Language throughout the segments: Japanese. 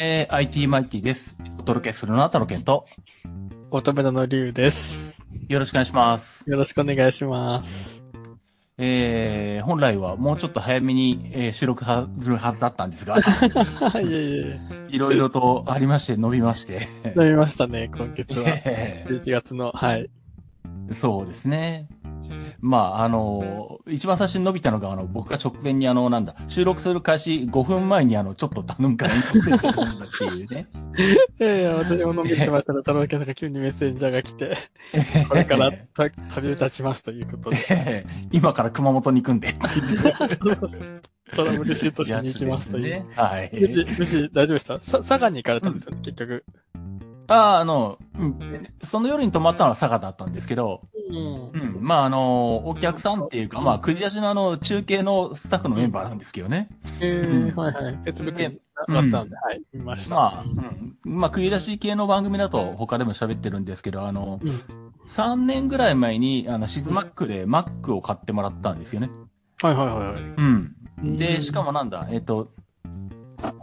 えー、IT マイティです。お届けするのはタロケンと、乙女座の竜です。よろしくお願いします。よろしくお願いします。えー、本来はもうちょっと早めに、えー収録はするはずだったんですが、いえいえいいろいろとありまして伸びまして。え、飲みましたね、今月は。え11月の、はい。ーそうですね。まあ、あの、一番最初に伸びたのが、あの、僕が直前にあの、なんだ、収録する開始5分前にあの、ちょっと頼むから撮ってたんだっていうね。ええ私も飲みしましたら、太郎家さんが急にメッセンジャーが来て、これからた旅立ちますということで、えー今から熊本に行くんでトラブルシュートしに行きますという。ね。はい。無事、無事、大丈夫でした？さ、佐賀に行かれたんですよね、結局。ああ、あの、うん、その夜に泊まったのは佐賀だったんですけど、うんう。ん、まああの、お客さんっていうか、まあ、繰り出しのあの、中継のスタッフのメンバーなんですけどね。ええうんはいはい。別々になったんで、はい、見ました。まあ、うん。まあ、繰り出し系の番組だと他でも喋ってるんですけど、あの、うん3年ぐらい前に、あの、シズマックで Mac を買ってもらったんですよね。はいはいはいはい。うん。で、しかもなんだ、えっと、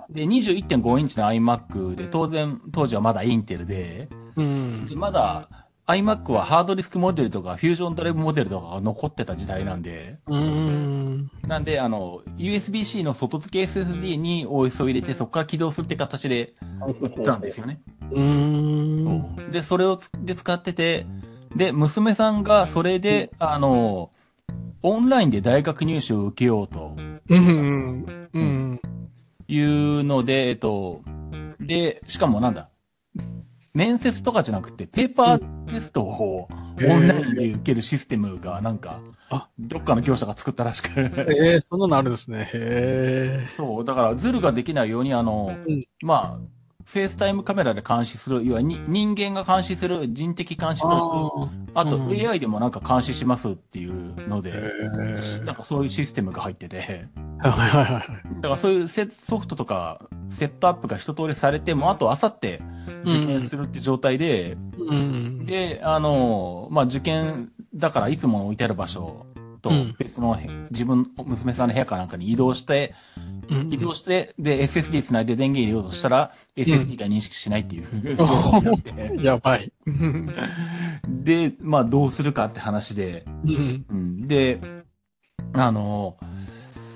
で、21.5インチの iMac で、当然、当時はまだインテルで、うんで。まだ iMac はハードディスクモデルとかフュージョンドライブモデルとかが残ってた時代なんで、うん。なんで、あの、USB-C の外付け SSD に OS を入れて、そこから起動するって形で売ってたんですよね。うん。で、それをつで使ってて、で、娘さんがそれで、あの、オンラインで大学入試を受けようとうん。うん。いうので、えっと、で、しかもなんだ、面接とかじゃなくて、ペーパーテストをオンラインで受けるシステムがなんかあ、どっかの業者が作ったらしく。ええそんなのあるんですね。へえ。そう、だからズルができないように、あの、うんまあ、FaceTime カメラで監視する、いわゆるに人間が監視する人的監視と、あとうん。AI でもなんか監視しますっていうので、へなんかそういうシステムが入ってて、はいはいはいはい。だからそういうセソフトとかセットアップが一通りされても、あとあさって受験するって状態で、うん。で、あの、まあ、受験だからいつも置いてある場所とうん別のへ自分、娘さんの部屋かなんかに移動して、うん移動して、で、SSD 繋いで電源入れようとしたら、SSD が認識しないっていう状況になって、やばい。うん。で、まあ、どうするかって話で、うん、で、あの、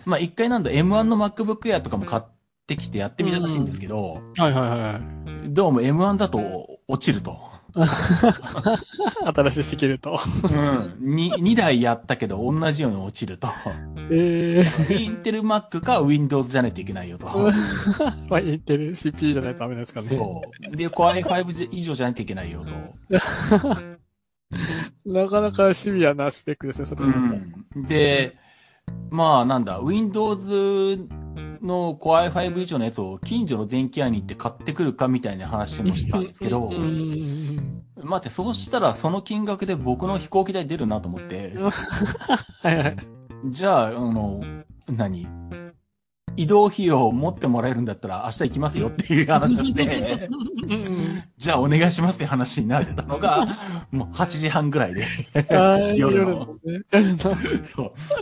まあ、一回なんだ M1 の MacBook Air とかも買ってきてやってみたらしいんですけど、はいはいはい。どうも M1 だと落ちると。新しすぎると。うん。に、2台やったけど同じように落ちると。ええ。インテル Mac か Windows じゃないといけないよと。まあ、インテル CPU じゃないとダメですかね。そう。で、Core i5 以上じゃないといけないよと。なかなかシビアなスペックですね、それうは。ん。で、まあなんだ、Windows の Core i5 以上のやつを近所の電気屋に行って買ってくるかみたいな話もしたんですけど待って、そうしたらその金額で僕の飛行機代出るなと思って。じゃあ、あの、何？移動費用を持ってもらえるんだったら明日行きますよっていう話をして、うんじゃあお願いしますって話になったのが、もう8時半ぐらいで、夜の夜の。そう、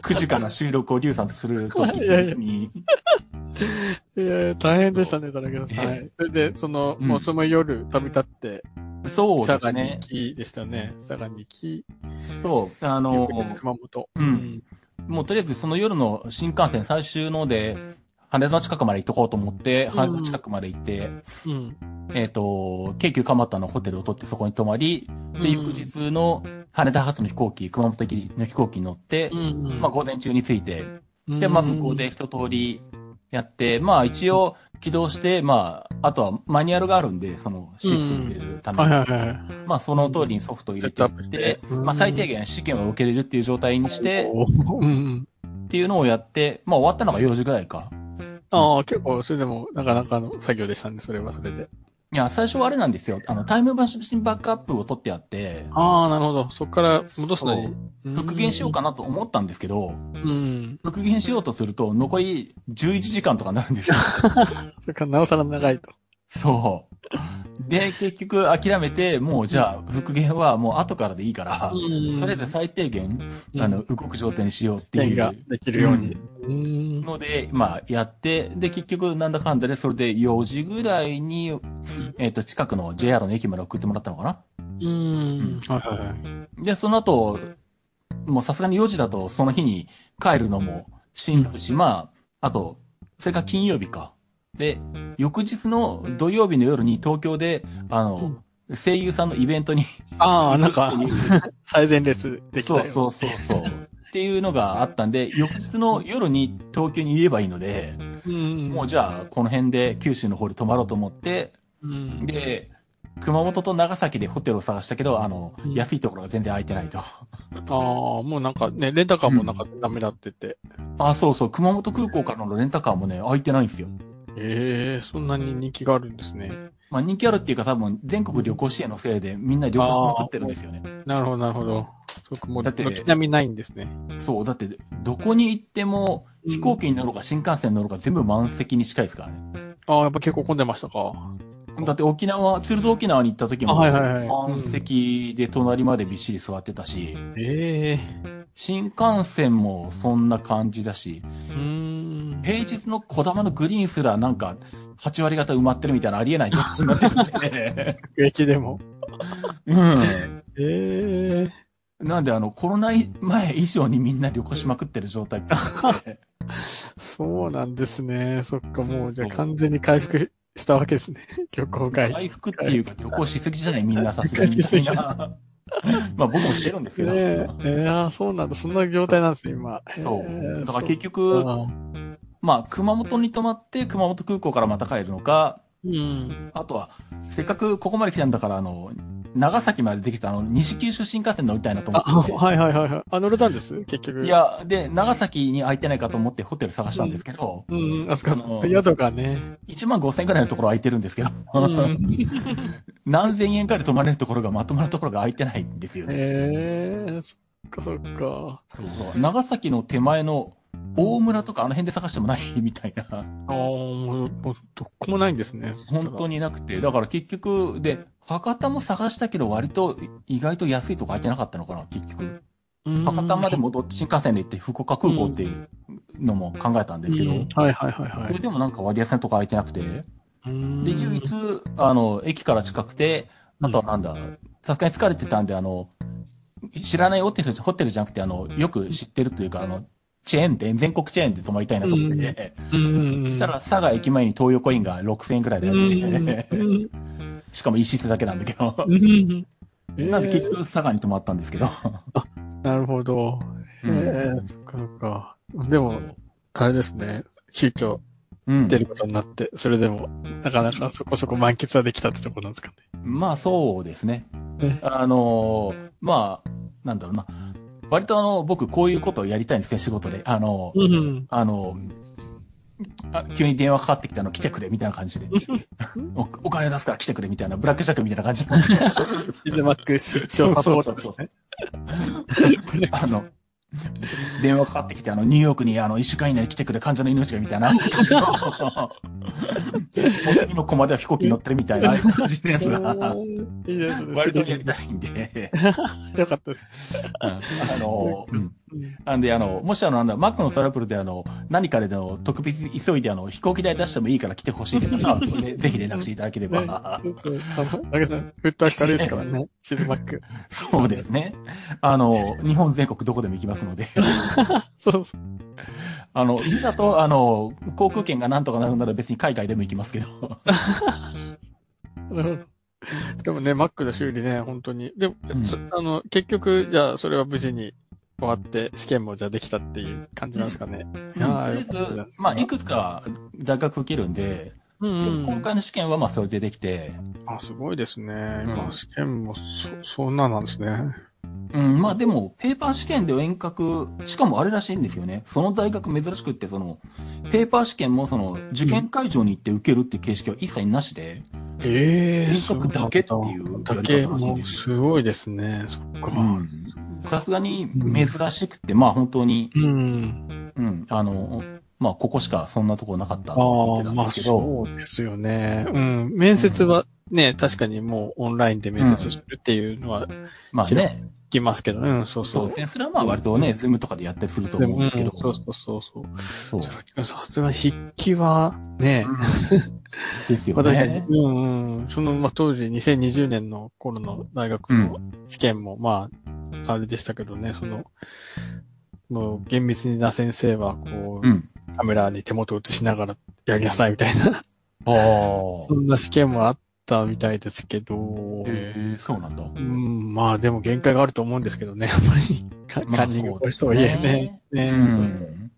9時から収録をリュウさんとする時に、いやいや大変でしたね、田中さん。はい。それで、その、うんもうその夜旅立って、そう佐賀にですね行。きでしたね。佐賀に行き、そう、あの熊本。うんもうとりあえずその夜の新幹線最終ので、羽田の近くまで行っとこうと思って、羽田の近くまで行って、うん。えっ、と、京急蒲田のホテルを取ってそこに泊まり、で、うん翌日の羽田発の飛行機、熊本行きの飛行機に乗って、うん。まあ午前中に着いて、うんで、まあ向こうで、一通りやって、まあ一応起動して、まあ、あとはマニュアルがあるんで、そのシステム入れるために。はいはいはい。まあその通りにソフトを入れてて、うんまあ最低限試験を受けれるっていう状態にして、うん。っていうのをやって、まあ終わったのが4時ぐらいか。ああ、結構、それでも、なかなかの作業でしたね、それはそれで。いや、最初はあれなんですよ。あの、タイムマシンバックアップを取ってあって、ああ、なるほど。そこから戻すのに。復元しようかなと思ったんですけど、うん。復元しようとすると残り11時間とかになるんですよ。それからなおさら長いと。そう。で、結局諦めて、もうじゃあ復元はもう後からでいいから、とりあえず最低限、あの、動く状態にしようっていう。ができるように。うんので、まあ、やって、で、結局、なんだかんだで、それで4時ぐらいに、えっ、と、近くの JR の駅まで送ってもらったのかなうん。はいはいはい。で、その後、もうさすがに4時だと、その日に帰るのもしんどいし、まあ、あと、それが金曜日か。で、翌日の土曜日の夜に東京で、あの、声優さんのイベントに、ああ、なんか最前列できたよ。そうそうそうそう。っていうのがあったんで、翌日の夜に東京にいればいいので、うん。もうじゃあ、この辺で九州の方で泊まろうと思って、うん。で、熊本と長崎でホテルを探したけど、あの、うん安いところが全然空いてないと。ああ、もうなんかね、レンタカーもなんかダメだってて。あ、そうそう、熊本空港からのレンタカーもね、空いてないんですよ。ええそんなに人気があるんですね。まあ人気あるっていうか多分全国旅行支援のせいでみんな旅行しまくってるんですよね。なるほど、なるほど。そこも、だって軒並みないんですね。そう、だってどこに行っても飛行機に乗ろうか新幹線に乗ろうか全部満席に近いですからね。ああ、やっぱ結構混んでましたか。だって沖縄、鶴戸沖縄に行った時も満席で隣までびっしり座ってたし、ええ新幹線もそんな感じだし、うーん。平日の小玉のグリーンすらなんか8割方埋まってるみたいなありえない状態になってるんで。駅でも？うん。ええなんであのコロナ前以上にみんな旅行しまくってる状態そうなんですね。そっか、もう、じゃ完全に回復したわけですね。旅行会。回復っていうか旅行しすぎじゃない？みんなさすがにみたいな。まあ僕もしてるんですけど。ねえ、ええああ、そうなんだ。そんな状態なんですね、今。そうええだから結そ局まあ熊本に泊まって熊本空港からまた帰るのか、うん。あとは、せっかくここまで来たんだから、あの、長崎までできたあの、西九州新幹線乗りたいなと思あ、ってて。はいはいはいはい。あ、乗れたんです？結局。い、や、で、長崎に空いてないかと思ってホテル探したんですけど、うん、あそこあの宿がね。1万5千円くらいのところ空いてるんですけど、うん。何千円かで泊まれるところがまとまるところが空いてないんですよね。へえ、そっかそっか。そうそう。長崎の手前の大村とかあの辺で探してもない？みたいな。ああ、もう、もう、どこもないんですね。本当に。になくて。だから結局、で、博多も探したけど割と意外と安いとこ空いてなかったのかな、結局。うん博多まで戻って新幹線で行って福岡空港っていうのも考えたんですけど、うんはいはいはいはい。それでもなんか割安なとこ空いてなくて、で、うん唯一、あの、駅から近くて、あとはなんだ、さすがに疲れてたんで、あの、知らないホテル、ホテルじゃなくて、あの、よく知ってるというか、あの、チェーン店、全国チェーンで泊まりたいなと思って、うん。そしたら、佐賀駅前に東横インが6000円くらいでうん、やってて、うん。しかも一室だけなん。だけど、うん。なん。で結局佐賀に泊まったん。ですけど、なるほど。うん。ええ、そっかそっか。でも、あれですね。急遽うん。出ることになって、それでも、なかなかそこそこ満喫はできたってところなん。ですかね。まあそうですね。ねあのーまあ、なん。だろうな。割とあの、僕こういうことをやりたいんですね、仕事で。あの、うん。あの、あ急に電話かかってきたの来てくれみたいな感じで。おお金出すから来てくれみたいな、ブラックジャックみたいな感じで。シズマック出張サポートですね。あの、電話かかってきて、あの、ニューヨークにあの、一週間以内に来てくれ、患者の命がみたいな感じの。次の駒では飛行機に乗ってるみたいな感じのやつが、いいですね。割とやりたいんで、よかったです。うんあの、うん。うん。なんで、あの、もしあの、なん。だ、マックのトラブルであの、何かでの、特別急いであの、飛行機代出してもいいから来てほしいって方はねぜひ連絡していただければ。ねそうあん、フット明るいですからね。シズマック。そうですね。あの、日本全国どこでも行きますので。そうそう。あの、いざと、あの、航空券がなん。とかなるなら別に海外でも行きますけど。なるほど。でもね、マックの修理ね、本当に。でも、うん。そあの、結局、じゃあ、それは無事に終わって、試験もじゃあできたっていう感じなんですかね。いやーとりあえず、かまあ、いくつか大学受けるんで、うん今回の試験はまあ、それでできて、あ、すごいですね。うん今、試験も、そ、そんななんですね。うん、まあでも、ペーパー試験で遠隔、しかもあれらしいんですよね。その大学珍しくって、その、ペーパー試験もその、受験会場に行って受けるっていう形式は一切なしで、ええ遠隔だけっていうだけ、やり方らしいもう、ですすごいですね。そっか。うんさすがに珍しくて、まあ本当に、うん。うん、あの、まあ、ここしかそんなとこなかったってあ言ってあ、まあたんですけど、そうですよね。うん。面接はね、確かにもうオンラインで面接するっていうのはまあね、聞きますけど、うん、そうそうう。そですね。それはまあ割とね、ズームとかでやったりすると思うんですけど。うんそうそうそうそう。そう。さすがに筆記はね、ですよ私ね。うんうん。その、まあ、当時2020年の頃の大学の試験も、まあ、あれでしたけどね、その、もう厳密な先生は、こう、うん。カメラに手元を映しながらやりなさいみたいな、ああ。そんな試験もあったみたいですけど、へえ、そうなんだ。うん、まあでも限界があると思うんですけどね、やっぱり。カンニング越しとはいえね。うね、ん。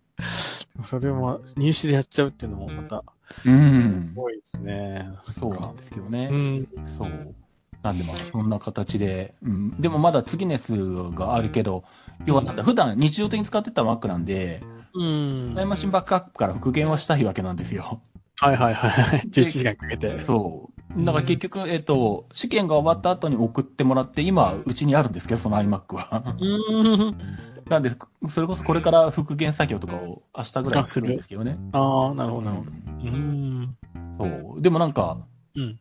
それも入試でやっちゃうっていうのもまた、うすん。ごいですね。そうなんですけどね。うん。そう。なんでまあ、そんな形で、うん。でもまだ次のやつがあるけど、要はなんだ、普段日常的に使ってた Mac なんで、うん。タイムマシンバックアップから復元はしたいわけなんですよ。はいはいはいはい。11時間かけて。そう。だから結局、えっと、試験が終わった後に送ってもらって、今、うちにあるんですけど、その iMac は。うん。なんで、それこそこれから復元作業とかを明日ぐらいにするんですけどね。ああ、なるほどなるほど。ううん。んそう。でもなんか、うん。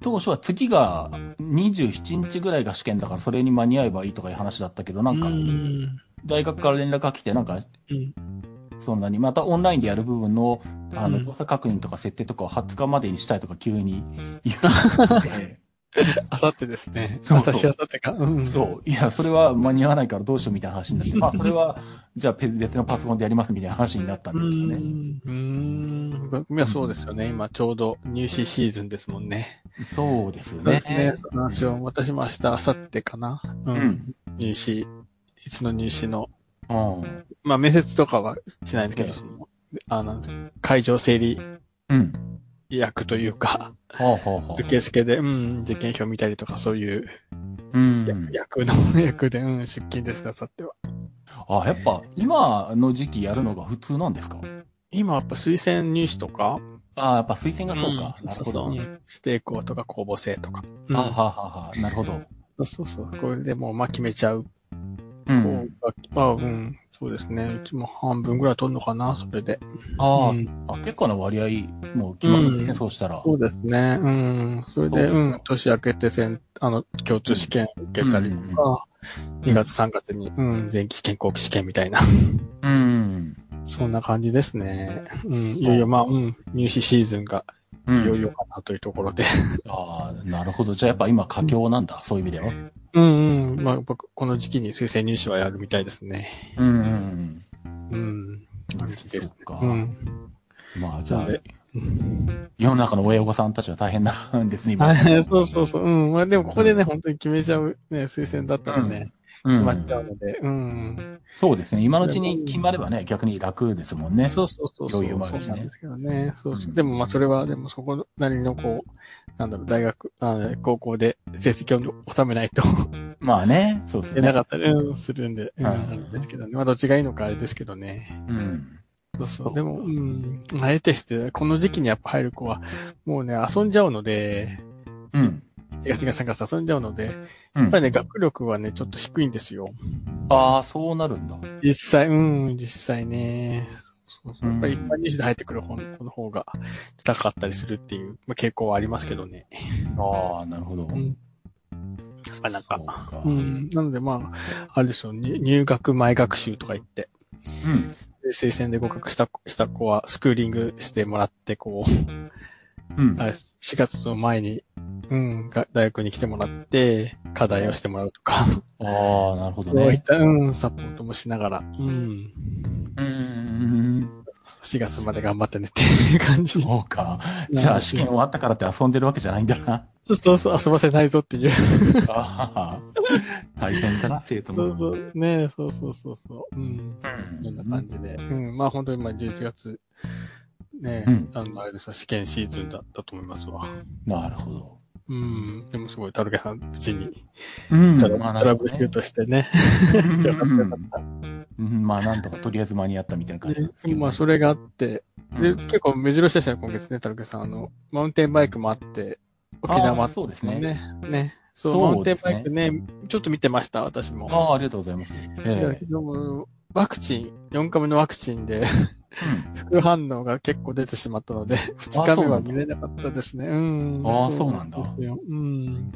当初は次が27日ぐらいが試験だからそれに間に合えばいいとかいう話だったけど、なんかう、ん。大学から連絡が来て、なんか、うん。そんなに、またオンラインでやる部分の、あの、うん動作確認とか設定とかを20日までにしたいとか急に言って、あさってですね。そうそう朝日あさってか。うん。そう。いや、それは間に合わないからどうしようみたいな話になって、まあ、それは、じゃあ別のパソコンでやりますみたいな話になったんうですよね。ん。うん。いや、そうですよね。今ちょうど入試シーズンですもんね。そうですよね。そうですね。話を私も明日、明後日かな。う。うんん。入試、いつの入試の、うん。まあ面接とかはしないんですけど、あの、会場整理うん。役というか。受付で、うん、受験票見たりとかそういううん。役の、役で、うん、出勤です、なさっては。あ、やっぱ、今の時期やるのが普通なんですか？今やっぱ推薦入試とか、あやっぱ推薦がそうか。んなるほど。そうそううん指定校とか公募制とか。うんあはははなるほど。そうそう。これでもう、まあ決めちゃう。う。こうんあ、うん。そうですね。うちも半分ぐらい取るのかな、それで。あ、うんあ、結構な割合、もう決まるんですね、うんそうしたら。そうですね。うん。それで、そううん。年明けてせん、あの、共通試験受けたりとか、2月3月に、うん、前期試験、後期試験みたいな。うん。そんな感じですね。うん。いよいよ、まあ、うん。入試シーズンが、ういよいん。よかなというところで。ああ、なるほど。じゃあやっぱ今佳境なんだ、そういう意味では。うんうん。まあ、僕、この時期に推薦入試はやるみたいですね。うんうんうん。感じですそっかうん。うん。まあ、じゃあ世の中の親御さんたちは大変なんですね、今。はい、そうそうそう。うん。まあでもここでね、本当に決めちゃうね、推薦だったらね、うん決まっちゃうので、うん。そうですね。今のうちに決まればね、逆に楽ですもんね。そうそうそうそう。余裕もあるしねそうなんですけどね。そうそううんでもまあそれは、でもそこなりのこう、なんだろう、大学、あ高校で成績を収めないとまあね、そうですね。出なかったり、うん、するんで、うん、はいあれですけどね。まあどっちがいいのかあれですけどね。うん。そうそう。でも、うん、あえてして、この時期にやっぱ入る子は、もうね、遊んじゃうので、うん。1月、2月、3月遊んじゃうので、うんやっぱりね、学力はね、ちょっと低いんですよ。ああ、そうなるんだ。実際、うん、実際ね。そうそう。うんやっぱり一般入試で入ってくる方の方が高かったりするっていう、まあ、傾向はありますけどね。ああ、なるほど。うん。なんか、か。ううん。ん。なのでまあ、あれですよ、入入学前学習とか言って、で推薦で合格したした子はスクーリングしてもらって、こう、うん。あ4月の前に、うん、が大学に来てもらって、課題をしてもらうとか、ああ、なるほどね。そういった、うん、サポートもしながら、うん、うん。4月まで頑張ってねっていう感じ。そうか。じゃあ試験終わったからって遊んでるわけじゃないんだな。そうそう、遊ばせないぞっていう。ああ、大変だな、生徒も。そうそう、ねそうそうそうそう。うん。うんそんな感じで。うん、まあ本当にまあ11月、ね、うんあの、あれですわ、試験シーズンだったと思いますわ。なるほど。うん。でもすごい、タルケさん、無事に、うんトラ,、まあトラブルシュートしてね。うんよかったよかった。うんまあ、なんとかとりあえず間に合ったみたいな感じなんですけど。でまあ、それがあって、で、うん結構珍しいですね、今月ね、タルケさん。あの、マウンテンバイクもあって、沖縄もあって、そうですね。ね。ね。そう、そうマウンテンバイクね、ちょっと見てました、私も。ああ、ありがとうございます。えでも、ワクチン、4回目のワクチンで、副反応が結構出てしまったので、二日目は見れなかったですね。うん。ああそうなんだうん。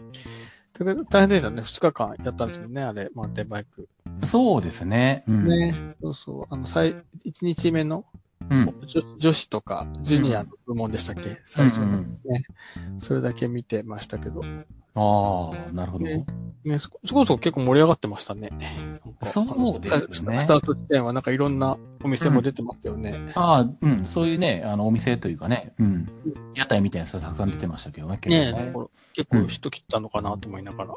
大変でしたね。二日間やったんですもんね、あれ、マウンテンバイク。うん。そうですね。うん。ね。そうそう。あの、最、一日目のうん。女女子とか、ジュニアの部門でしたっけ、最初にうんうんそれだけ見てましたけど。ああ、なるほど。ねね、そこそこ結構盛り上がってましたね。そうですねスタート地点はなんかいろんなお店も出てましたよね。ああ、うん。そういうね、あの、お店というかね、うん。屋台みたいなやつがたくさん出てましたけどね、結ね構ねだから結構人切ったのかなと思いながら。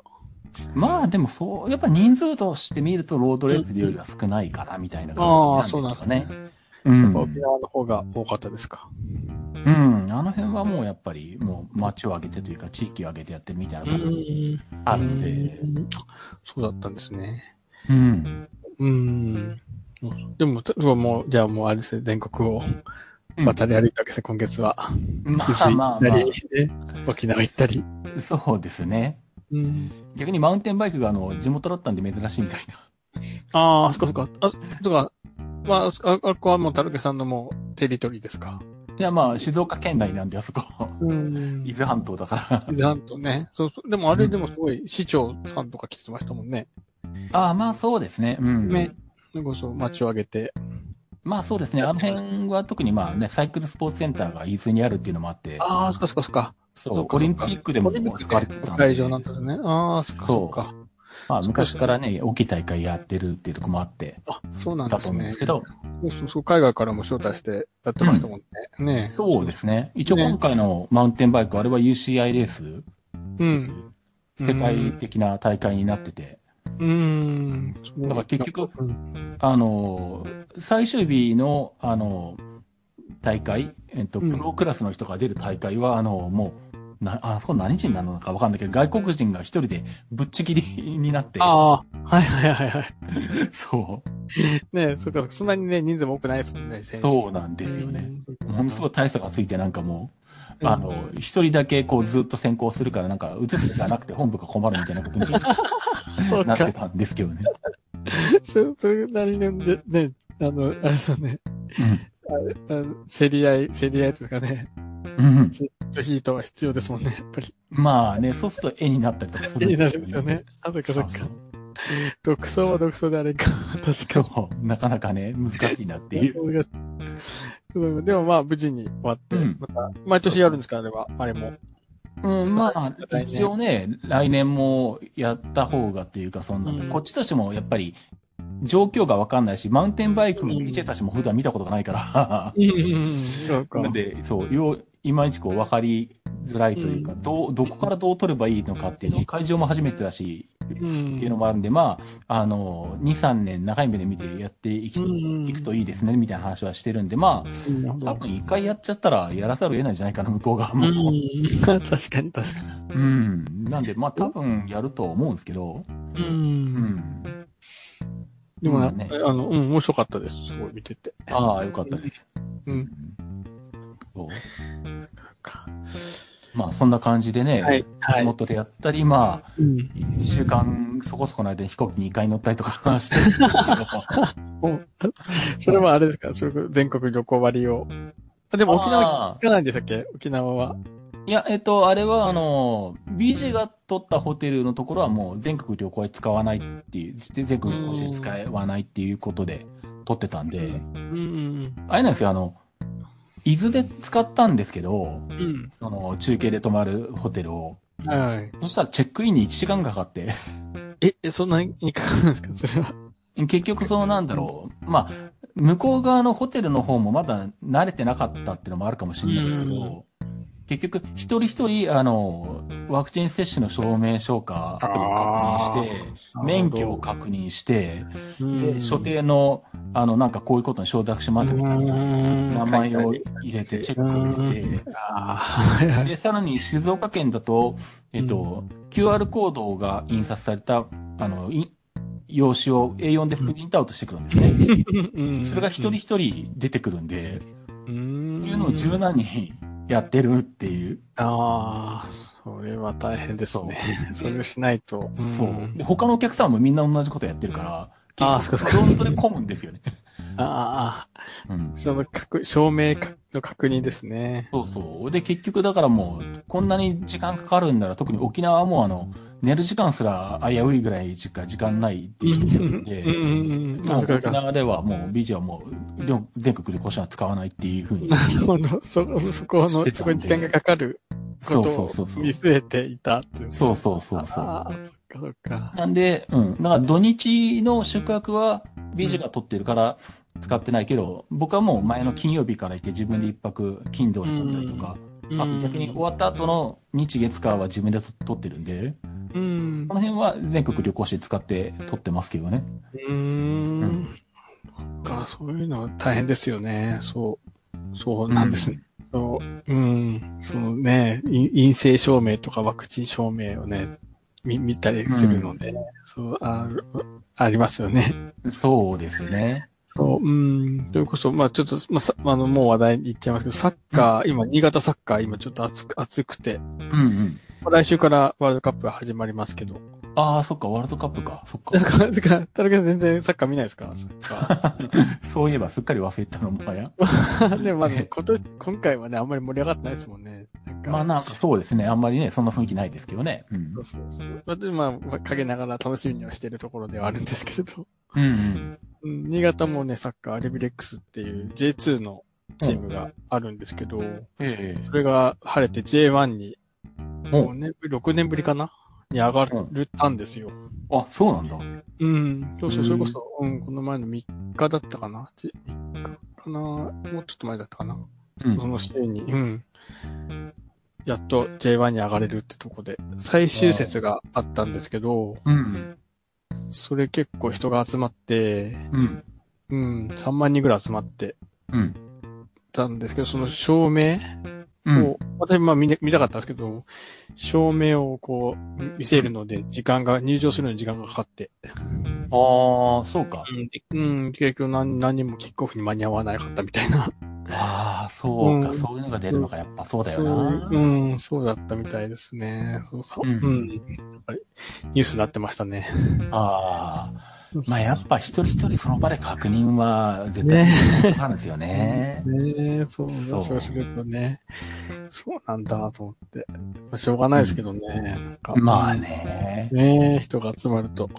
まあでもそう、やっぱ人数として見るとロードレースよりは少ないかな、みたいなああ、感じそうなんなんですかね。ですね。うんやっぱ。沖縄の方が多かったですか。うん。あの辺はもうやっぱり、もう街を挙げてというか、地域を挙げてやってるみたいなところあるんで、うんそうだったんですね。うん。うん。でも、そうもう、じゃあもうあれですね、全国を渡り歩いたわけですね、今月は。まあまあま行ったり、ね沖縄行ったり。あ、そうですね。うん。逆にマウンテンバイクがあの、地元だったんで珍しいみたいな。ああ、そっかそっか。あ、とか、まあ、あ、あこはもう、たるけさんのもう、テリトリーですか。いやまあ、静岡県内なんであそこ。うん伊豆半島だから。伊豆半島ね。そうそう。でもあれでもすごい、市長さんとか来てましたもんね。ああ、まあそうですね。うん。ね。それこそ街を挙げて。まあそうですね。あの辺は特にまあね、サイクルスポーツセンターが伊豆にあるっていうのもあって、ああ、そっかそっかそっか。そう、オリンピックでも使われてたんで。会場なんですね。ああ、そっかそっか。まあ昔からね、大きい大会やってるっていうところもあって、あ、そうなんですねだと思うんです。けど、そうそうそう、海外からも招待してやってましたもんね。ねそうですね。一応ね今回のマウンテンバイク、あれは UCI レース、うん。世界的な大会になってて、うーん。だから結局、うん。あの、最終日の、あの、大会、えっと、うんプロクラスの人が出る大会は、あの、もう、な、あそこ何人なのかわかんないけど、外国人が一人でぶっちぎりになって、ああ、はいはいはいはい。そう、ねそっかそんなにね、人数も多くないですもんね、選手。そうなんですよね。うん。ものすごい大差がついてなんかもう、うんあの、一人だけこうずっと先行するからなんか映すじゃなくて本部が困るみたいなことに。なってたんですけどね。そそれなりので、ね、あの、あれですよね。あの競り合い、競り合いですかね。うん。うん。ヒートは必要ですもんね、やっぱり。まあね、そうすると絵になったりとかする絵になるんですよね。あ、そっかそっか。独走は独走であれか。確かそうなかなかね、難しいなってに。いう。う んでもまあ、無事に終わって、うんまた、毎年やるんですか、あれは、あれも。うん、まあ一応ね、来年もやった方がっていうか、そんな、うんこっちとしてもやっぱり、状況がわかんないし、マウンテンバイクの DJ たちも普段見たことがないから、うんうんうん。そうか。なんで、そう、よう、いまいちこう分かりづらいというか、どう、どこからどう取ればいいのかっていうのを会場も初めてだし、うん。っていうのもあるんで、まあ、あの、2、3年長い目で見てやっていくと,、うんいくといいですね、みたいな話はしてるんで、まあ、多分一回やっちゃったらやらざるを得ないんじゃないかな、向こう側も。うん。確かに確かに。うん。なんで、まあ多分やると思うんですけど、う。うんん。でもな、ねあの、うん、面白かったです。すごい見てて。ああ、よかったです。うん。そう？まあそんな感じでね、はい。はい。地元でやったり、まあ、うん。一週間そこそこの間に飛行機2回乗ったりとかしてるんですけど、お それはあれですか？それ全国旅行割を。あ、でも沖縄あ行かないんでしたっけ？沖縄は。いや、えっと、あれは、あの、BG が取ったホテルのところはもう全国旅行へ使わないっていう、全国旅行して使わないっていうことで取ってたんで、うん。あれなんですよ、あの、伊豆で使ったんですけど、うん。その、中継で泊まるホテルを。はい。そしたらチェックインに1時間かかって、え、えそんなにかかるんですか？それは。結局そのなんだろう、まあ、向こう側のホテルの方もまだ慣れてなかったっていうのもあるかもしれないですけうんど、結局一人一人、あの、ワクチン接種の証明書かアプリを確認して、免許を確認して、で、所定の、あの、なんかこういうことに承諾しますみたいな名前を入れて、チェックを入れて、ああ、はいはい。で、さらに静岡県だと、えっと、QR コードが印刷された、あの、い用紙を A4 でプリントアウトしてくるんですね。うんそれが一人一人出てくるんで、うん。いうのを柔軟にやってるっていう。ああ、それは大変ですね。そそれをしないと。そう。で他のお客さんもみんな同じことやってるから、あーそっかそっかフロントで混むんですよね。あうんあ、。その確、証明かの確認ですね。そうそう。で、結局だからもう、こんなに時間かかるんなら、特に沖縄はもうあの、寝る時間すら危ういぐらいしか時間ないっていう人なんで、う沖縄ではもうビジはもう、両全国で故障は使わないっていうふうに。なるほど。そ、そこの、そこに時間がかかるこそうとをそうそうそう見。据えていたっていう。そうそうそうそう。ああ、そっかそっか。なんで、うん。だから土日の宿泊は、ビジが取ってるから使ってないけど、僕はもう前の金曜日から行って自分で一泊金土に取ったりとか、あと逆に終わった後の日月火は自分で取ってるんで、うんそ。の辺は全国旅行誌使って取ってますけどね。うーん。そっか、そういうのは大変ですよね。そう。そうなんですね。そう。うん。そのね、い陰性証明とかワクチン証明をね、見、見たりするので、そう、あ、ありますよね。そうですね。そう、うん。それこそ、まあちょっと、まあ、さあの、もう話題に行っちゃいますけど、サッカー、今、新潟サッカー、今ちょっと熱く、熱くて、うんうん。まあ来週からワールドカップが始まりますけど。ああ、そっか、ワールドカップか。そっか。だから、だから、田中全然サッカー見ないですか？そういえばすっかり忘れてたのもはや。ー。でもまあ、ね、こと、今回はね、あんまり盛り上がってないですもんね。なんかまあなんかそうですね。あんまりね、そんな雰囲気ないですけどね。うんそう。そうそう。まあ、でまあ、陰ながら楽しみにはしているところではあるんですけれど。うんうん。うん、新潟もね、サッカー、アレビレックスっていう J2 のチームがあるんですけど、ええそれが晴れて J1 に、お5年ぶり、6年ぶりかなに上がるたんですよ。あ、そうなんだ。うん。そうそう、うんそれこそ、うん、この前の3日だったかな ?3 日かなもうちょっと前だったかなうんその週に、うん。やっと J1 に上がれるってとこで、最終節があったんですけど、うん。それ結構人が集まって、うん。うん、3万人ぐらい集まってうん。たんですけど、その照明う私まあ見,、見たかったんですけど、照明をこう見せるので、時間が、入場するのに時間がかかって、ああ、そうか。うん、うん、結局何何人もキックオフに間に合わなかったみたいな。ああ、そうか、うんそういうのが出るのがやっぱそうだよな。うん、そうだったみたいですね。そうそう。ううんん。やっぱりニュースになってましたね。ああ。まあやっぱ一人一人その場で確認は絶ね対あるんですよね。ねえ、そう、そうするとね、そうなんだと思って。まあ、しょうがないですけどね。なんかまあ。ね。ねえ、人が集まると、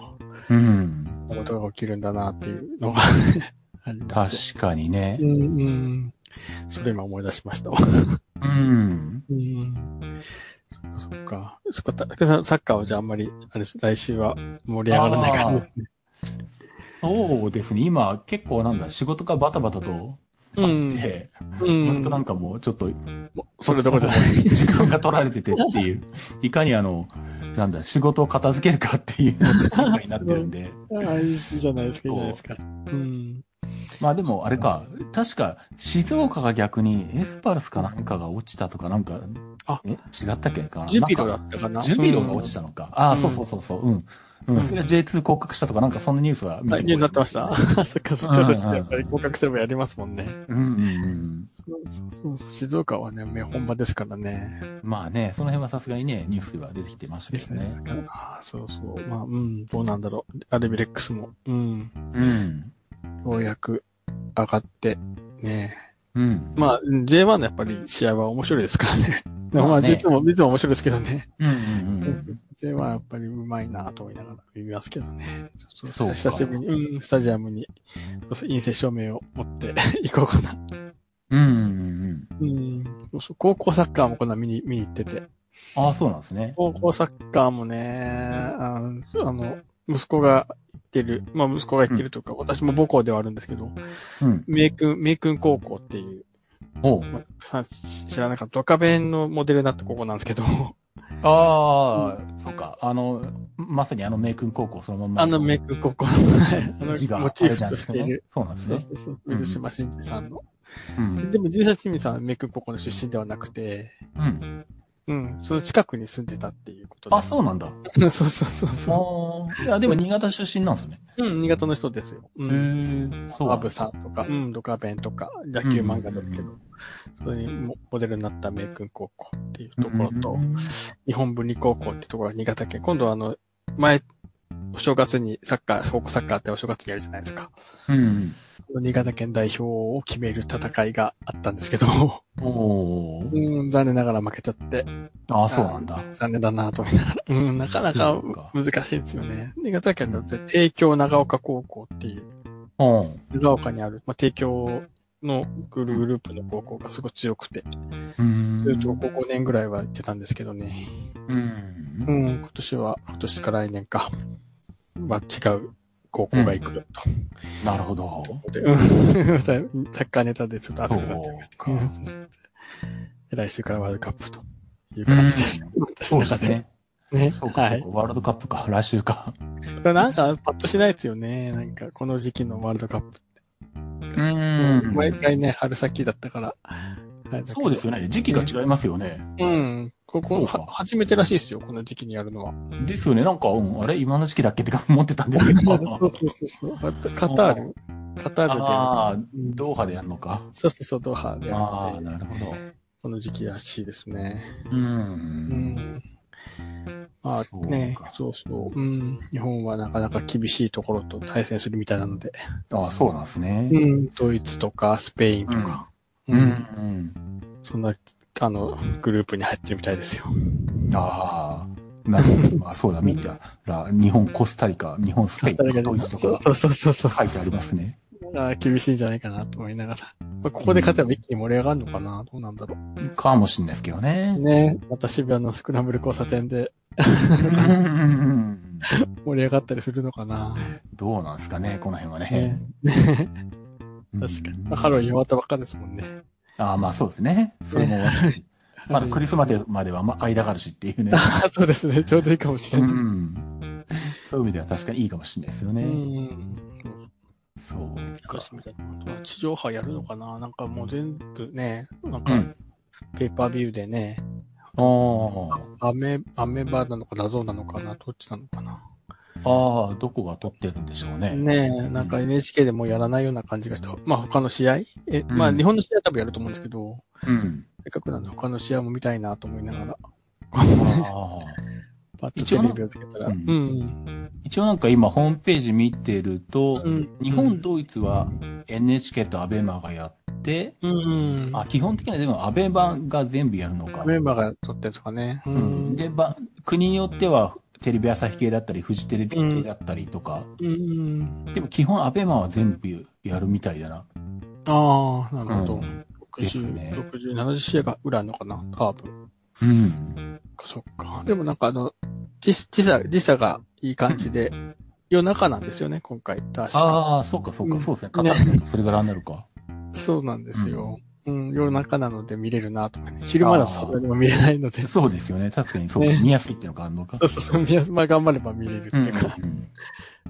うん。ことが起きるんだなっていうのが。確かにねう。ん、うん。それ今思い出しましたわ。うん。うん。そっかそっか。そっか、サッカーはじゃああんまり、あれ来週は盛り上がらない感じですね。そうですね。今結構なんだ、仕事がバタバタとあうんって、うん本当。なんかもうちょっとそれどころじゃない。時間が取られててっていう、いかにあの、なんだ、仕事を片付けるかっていうのがになってるんで。ああ、いいじゃないですか、いいじゃないですか。うん。まあでも、あれか、確か、静岡が逆にエスパルスかなんかが落ちたとかなんか、あえ？違ったっけかな？ジュビロだったかな？ジュビロが落ちたのか。ああ、うんそうそうそうそう、うん。うん、それが J2 降格したとかなんかそんなニュースは見あ、てニューになってました。そっか、そっちはそっちでやっぱり合格すればやりますもんね。うんうんうん。そうそうそう。静岡はね、目本場ですからね。まあね、その辺はさすがにね、ニュースでは出てきてましたけどね。ね。ああ、そうそう。まあ、うん、どうなんだろう。アルビレックスも、うん、うん。ようやく上がって、ね。うん。まあ、J1 のやっぱり試合は面白いですからね。まあ、まあね実も、実も面白いですけどね。うんうんうん。J1 はやっぱりうまいなと思いながら見ますけどね。そうか久しぶりに、うん、スタジアムに、陰性証明を持って 行こうかな。うんうんうん。うん、高校サッカーもこんな見に、見に行ってて。ああ、そうなんですね。高校サッカーもね、あの、あの息子が行ってる、まあ息子が行ってるとか、私も母校ではあるんですけど、うん。名君、名君高校っていう、おうまあ、さ知らなかった、ドカベンのモデルになった高校なんですけど、ああ、そうか。あの、まさにあの名君高校そのまんま。あの名君高校の、字がモチーフとしている、そうなんですね。そうそうそう、水島新司さんの。うん。でも、自社清水さんは名君高校の出身ではなくて、うん。うん、その近くに住んでたっていうことで。あ、そうなんだ。そうそうそうそああ。いや、でも新潟出身なんですね。う。うん、新潟の人ですよ。うへん。え、そう。アブさんとか、うん、ドカベンとか、野球漫画ですけど、それにモモデルになった名君高校っていうところと、日本文理高校ってところが新潟県。今度はあの、前、お正月にサッカー、高校サッカーってお正月にやるじゃないですか。うん。新潟県代表を決める戦いがあったんですけど、おー。うん、残念ながら負けちゃって、ああ、そうなんだ。残念だなと思いながら、うん、なかなか難しいですよね。新潟県だって帝京長岡高校っていう、うん。長岡にある、まあ、帝京のグルグループの高校がすごい強くて、うん。ずっとここ5年ぐらいは行ってたんですけどね。うん。うん、今年は、今年か来年か、は違う高校が行くよと。なるほど。で、うん、サッカーネタでちょっと熱くなっちゃいました。来週からワールドカップという感じです。私そうの中で。ですね。ね。そうか、はいワールドカップか。来週か。なんかパッとしないですよね。なんかこの時期のワールドカップ。うん毎回ね、春先だったから。はいそうですよね。時期が違いますよね。うん。ここ、初めてらしいですよ。この時期にやるのは。ですよね。なんか、うん、あれ今の時期だっけってか思ってたんですけど。そうそうそう。カカタールカタールで。ああ、うんドーハでやるのか。そうそうそう、ドーハでやああ、るので、なるほど。この時期らしいですね。う。うんん。まあね、そうそう。うん。日本はなかなか厳しいところと対戦するみたいなので。ああ、そうなんですね。うん。ドイツとかスペインとか。ううん。ん。そんな、あの、グループに入ってるみたいですよ。ああ、なるほど。まあ、そうだ、見たら、日本、コスタリカ、日本、スペイン、ドイツとかそうそうそうそうそう。書いてありますね。あー厳しいんじゃないかなと思いながら。まあ、ここで勝てば一気に盛り上がるのかなどうなんだろかもしれないですけどねう。。ねまた渋谷のスクランブル交差点でうん盛り上がったりするのかなどうなんですかね、この辺はねね。確かに。まあハロウィン終わったばっかですもんね。ああ、まあそうですね。それも、まだクリスマスまではま間があるしっていうね。そうですね。ちょうどいいかもしうれない。ん。そういう意味では確かにいいかもしれないですようね。ん。そうか。昔みたいなことは地上波やるのかな？なんかもう全部ね、なんかうん。ペーパービューでね、ああ。アメ、アメバなのか謎なのかな？どっちなのかな？ああ、どこが撮ってるんでしょうね。ねえ、なんか NHK でもやらないような感じがして、まあ他の試合？え、まあうん日本の試合は多分やると思うんですけど、うん。せっかくなんで他の試合も見たいなと思いながら、ああ。パッとテレビをつけたら、ううんん。一応なんか今ホームページ見てると、うん。日本、ドイツは NHK とアベマがやって、うん。あ、基本的にはでもアベマが全部やるのか。メンバーが撮ってるんですかね。ううん。で、ば、国によってはテレビ朝日系だったり、フジテレビ系だったりとか、うん。でも基本アベマは全部やるみたいだな。ああ、なるほど。うんです60、ね60、70試合が裏のかな多分。うん。そっか。でもなんかあの、時時差、時差がいい感じで、夜中なんですよね、今回。確か。ああ、そうかそうか、うんそうですね。カタールだとそれぐらいになるか。そうなんですよ。うん、夜中なので見れるなと思って。昼間だとさすがにも見れないので。そそうですよね。確かにそう、ね見やすいっていうのがあるのか。うそうそう、見やまあ頑張れば見れるってうんいうか。うん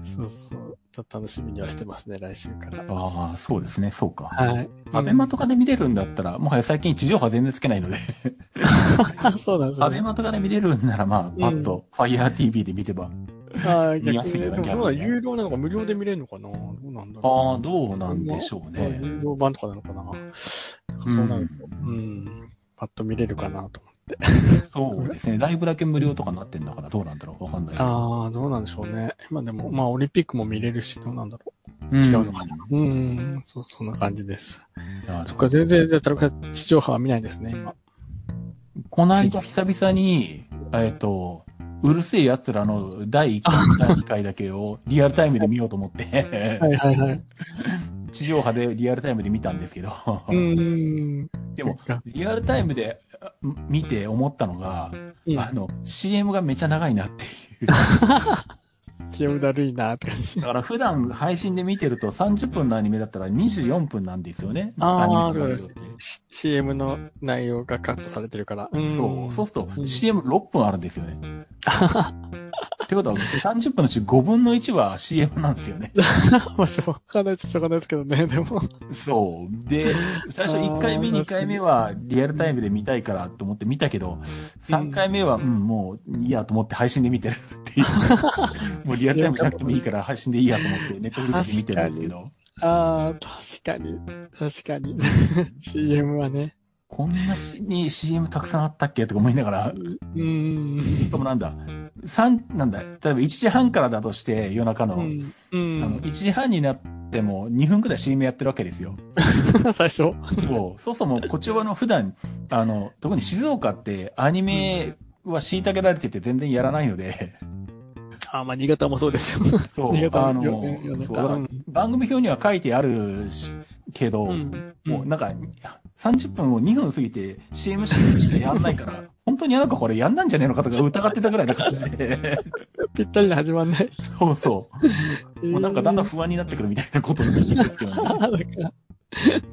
そうそう。ちょっと楽しみにはしてますね、来週から。ああ、そうですね、そうか。はい。アベマとかで見れるんだったら、もはや最近地上波全然つけないので、あ、そうなんですアベマとかで見れるんなら、まあ、パッと、Fire TV で見れば。ああ、見や逆にね。すねでもそうだ、逆にね有料なのか無料で見れるのかな？どうなんだあろあ、どうなんでしょうう。ね。有料版とかなのかな？なんかそうなると、うん、パッと見れるかなと。そうですね。ライブだけ無料とかなってんだから、どうなんだろう？わかんない。ああ、どうなんでしょうね。まあでも、まあオリンピックも見れるし、どうなんだろう。うん違うのかな。うん、そう、そんな感じです。そっか、全然、だったら地上波は見ないですね、今。この間久々に、えっと、うるせえ奴らの第1回、第2回だけをリアルタイムで見ようと思って、はいはいはい。地上波でリアルタイムで見たんですけど、うん。でも、リアルタイムであ見て思ったのが、うんあの、CM がめちゃ長いなっていう。CM だるいなって感じ。だから普段配信で見てると30分のアニメだったら24分なんですよね。あーアニメのそうです CM の内容がカットされてるから。んそう。そうするとうん CM6 分あるんですよね。ってことは30分のうち5分の1は CM なんですよね。まあ、しょうがないっちゃしょうがないですけどね、でも。そう。で、最初1回目、あー2回目はリアルタイムで見たいからと思って見たけど、3回目は、うん、もういいやと思って配信で見てるっていう。もうリアルタイムじゃなくてもいいから配信でいいやと思ってネットフリックスで見てるんですけど、ああ、確かに。確かに。CM はね。こんなしに CM たくさんあったっけとか思いながら、うん。しかもなんだ、三なんだ、例えば1時半からだとして夜中の、うん。うあのん。1時半になっっても2分くらい CM やってるわけですよ。最初。そう。そうそうもう、こっちはあの、普段、あの、特に静岡ってアニメは虐げられてて全然やらないので、あ、まあ、新潟もそうですよ。そう。新潟あの、そう番組表には書いてあるしけど、うん。もうなんか、30分を2分過ぎて CM しかやんないから、本当になんかこれやんなんじゃねえのかとか疑ってたぐらいな感じで、ぴったりに始まんない。そうそう。もうなんかだんだん不安になってくるみたいなことになってくるっていうのねあだから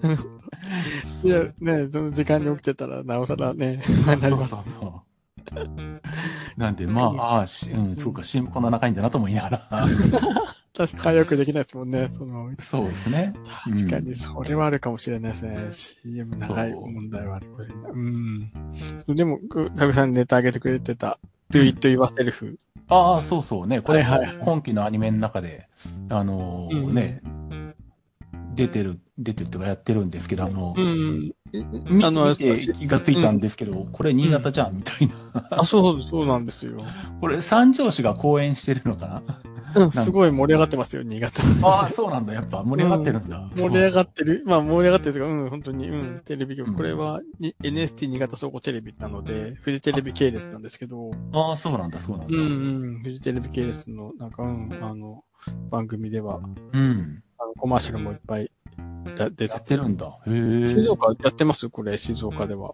なるほど。いや、ね、その時間に起きてたら、なおさらね、そう。そうそう。なんで、まあ、ああ、しうん、そうか、CM こんな仲いいんだなと思いながら。確かによくできないですもんね。その、そうですね。確かにそれはあるかもしれないですね。CM 長い問題はあるかもしれない。うん。でも、くタグさんネタ上げてくれてた、Do It Yourself。ああ、そうそうね。これ、はいはいはい今期のアニメの中で、あのーうんね、出てる、出てるとかやってるんですけど、あの、うん。見あの見て気がついたんですけど、これ新潟じゃん、みたいな。あ、そう、そうなんですよ。これ三条市が公演してるのかうん、すごい盛り上がってますよ、新潟。なああ、そうなんだ。やっぱ盛り上がってるんだ。盛り上がってる。まあ盛り上がってるというか、うん、本当に、うん、テレビ局。うんこれは、に NST 新潟総合テレビなので、フジテレビ系列なんですけど、ああ、そうなんだ、そうなんだ。うん、うん、フジテレビ系列の、なんか、うん、あの、番組では、うん。あの、コマーシャルもいっぱいだ出やてってるんだ。へえ。静岡やってますこれ、静岡では。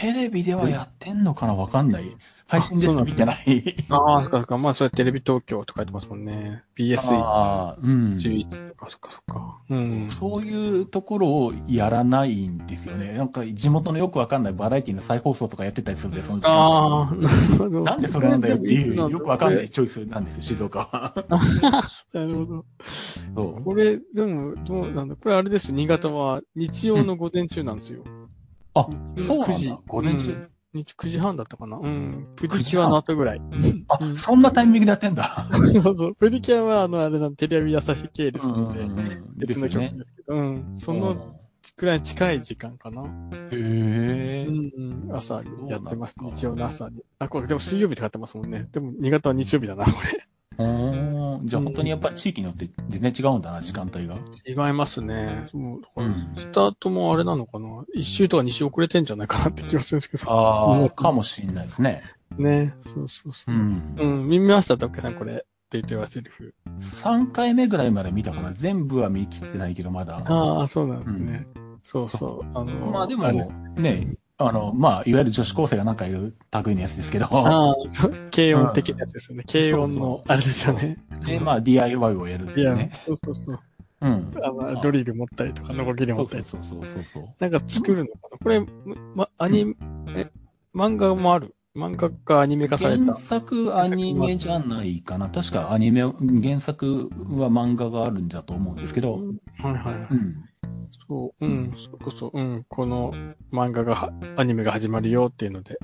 テレビではやってんのかなわかんない。配信であそうなんだ見てない。ああ、そっかそっか。まあ、それテレビ東京と書いてますもんね。BS11 ああ、うん。とか、そっかそっか。うん。そういうところをやらないんですよね。なんか地元のよくわかんないバラエティの再放送とかやってたりするんで、その時間ああ、なるほど。なんでそれなんだよっていう、よくわかんないチョイスなんですよ、静岡は。なるほど。そう。これ、でも、どうなんだこれあれですよ。新潟は日曜の午前中なんですよ。あ、そうなん9時だ。午前中。うん日9時半だったかなうん。プディキュアの後ぐらい。あう、んそんなタイミングでやってんだ。そうそう。プディキュアは、あの、あれなんテレビ朝日系列なので、うん別の曲ですけど、うん。そのくらい近い時間かな。へうえ。ん、うん。朝にやってました。そうなんだ日曜の朝に。あ、これでも水曜日って書いてますもんね。でも、新潟は日曜日だな、こうーんじゃあ本当にやっぱり地域によって全然違うんだな、時間帯が。れ。違いますね。そうだからうんスタートもあれなのかな？一週とか二週遅れてんじゃないかなって気がするんですけど。ああ、うんかもしんないですね。ね。そうそうそうう。ん。うん、見ました、たっけさん、これ。って言ってはセリフ。3回目ぐらいまで見たかな。全部は見切ってないけど、まだ。ああ、そうなんですね。そうそう。あの、まあでもね、あの、まあ、いわゆる女子高生がなんかいる類のやつですけど、ああ、そう軽音的なやつですよね。軽音の、あれですよね。で、まあ、DIY をやるっていやいうね。、そうそうそう。うん。あの、ドリル持ったりとか、ノコギリ持ったり。そうそうそうそう。なんか作るのかな？これ、ま、アニメ、え、漫画もある？漫画がアニメ化された？原。作アニメじゃないかな。確かアニメ、原作は漫画があるんだと思うんですけど、はいはいはい。うん。そう、うん、それこそ、うん、この漫画がは、アニメが始まるよっていうので、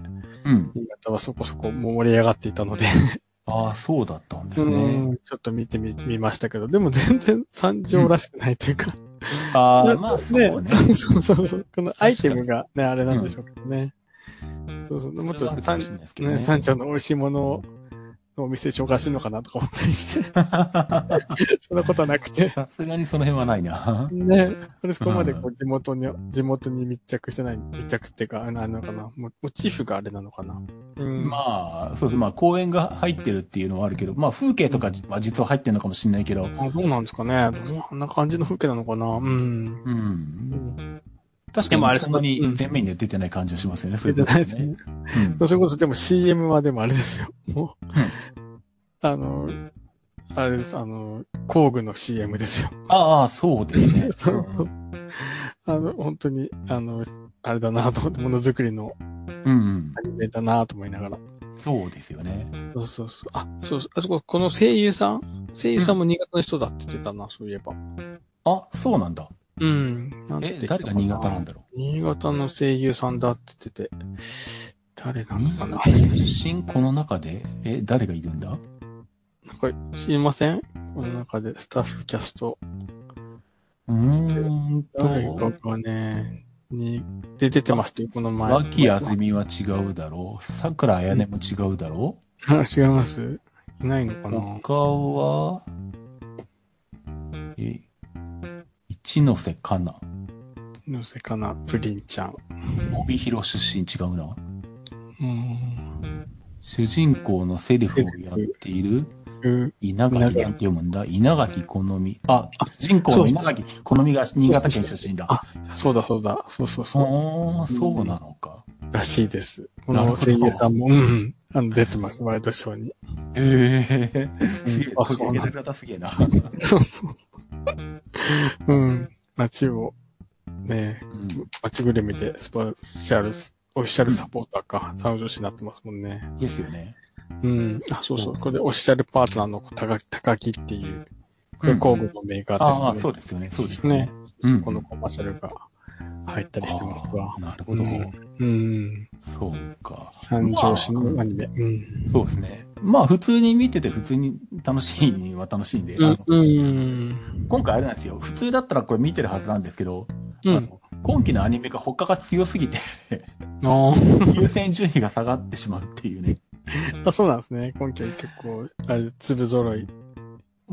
うん。新潟はそこそこ盛り上がっていたので、ああ、そうだったんですうね。ん、ちょっと見てみ、見ましたけど、でも全然三条らしくないというか、ああ、なまあ、そうね。そうそうそう。このアイテムがね、あれなんでしょうけどね。そうそう。もっと三、ね、ね。三条の美味しいものを、お店紹介するのかなとか思ったりして、そんなことはなくて。さすがにその辺はないな。ね。私そこまでこう地元に、地元に密着してない、密着っていうか、あのあのかな。モモチーフがあれなのかな。うん。まあ、そうです。まあ、公園が入ってるっていうのはあるけど、まあ、風景とかは実は入ってるのかもしれないけど、あ、どうなんですかね。どんな感じの風景なのかな。うん。うん。うん確かでもあれにそんなに前面には出てない感じがしますよね。出てないですね。うんそれこそでも CM はでもあれですよ。もう、あの、あれです、あの、工具の CM ですよ。ああ、そうですね。そうそうあの、本当に、あの、あれだなと思って、ものづくりのうんうん。アニメだなと思いながら。そうですよね。そうそうそう。あ、そうそう。あそこ、この声優さん？声優さんも新潟の人だって言ってたな、そういえば。あ、そうなんだ。うん。なんえ、誰が新潟なんだろ新潟の声優さんだって言ってて。誰なうのかな。出身この中で、え、誰がいるんだ？なんか、知りません。この中でスタッフ、キャスト。うーん誰と、かがね、に、で出てましたよ、この前。脇あずみは違うだろう？桜あやねも違うだろあ 違います？いないのかうな？他は、え、一ノ瀬かな。のせかな、プリンちゃん。帯広出身違うな。うん。主人公のセリフをやっているう稲垣なんて読むんだ稲垣好み。あ、主人公の稲垣好みが新潟県出身だ。あそうだそうだ。そうそうそう。ああ、そうなのか。らしいです。このなるほど声優さんも、うん。あの、出てます、ワイドショーに。ええすげえ、あそうなんすげえな。そうそうそう。うん。街を、ね、うん街ぐるみでスペシャル、オフィシャルサポーターか、サウ女子になってますもんね。ですよね。うん。あ、そうそう。これでオフィシャルパートナーの高高木っていう、これうん工具のメーカーですね。ああ、そうですよね。そうですねね。。うん。このコマーシャルが入ったりしてますわなるほど。うんうん。そうか。三条市のアニメ。うん。そうですね。まあ普通に見てて普通に楽しいには楽しいんで、うん。今回あれなんですよ。普通だったらこれ見てるはずなんですけど、うん。今期のアニメが他が強すぎて、あ優先順位が下がってしまうっていうね。あ、そうなんですね。今期は結構、あれ、粒揃い。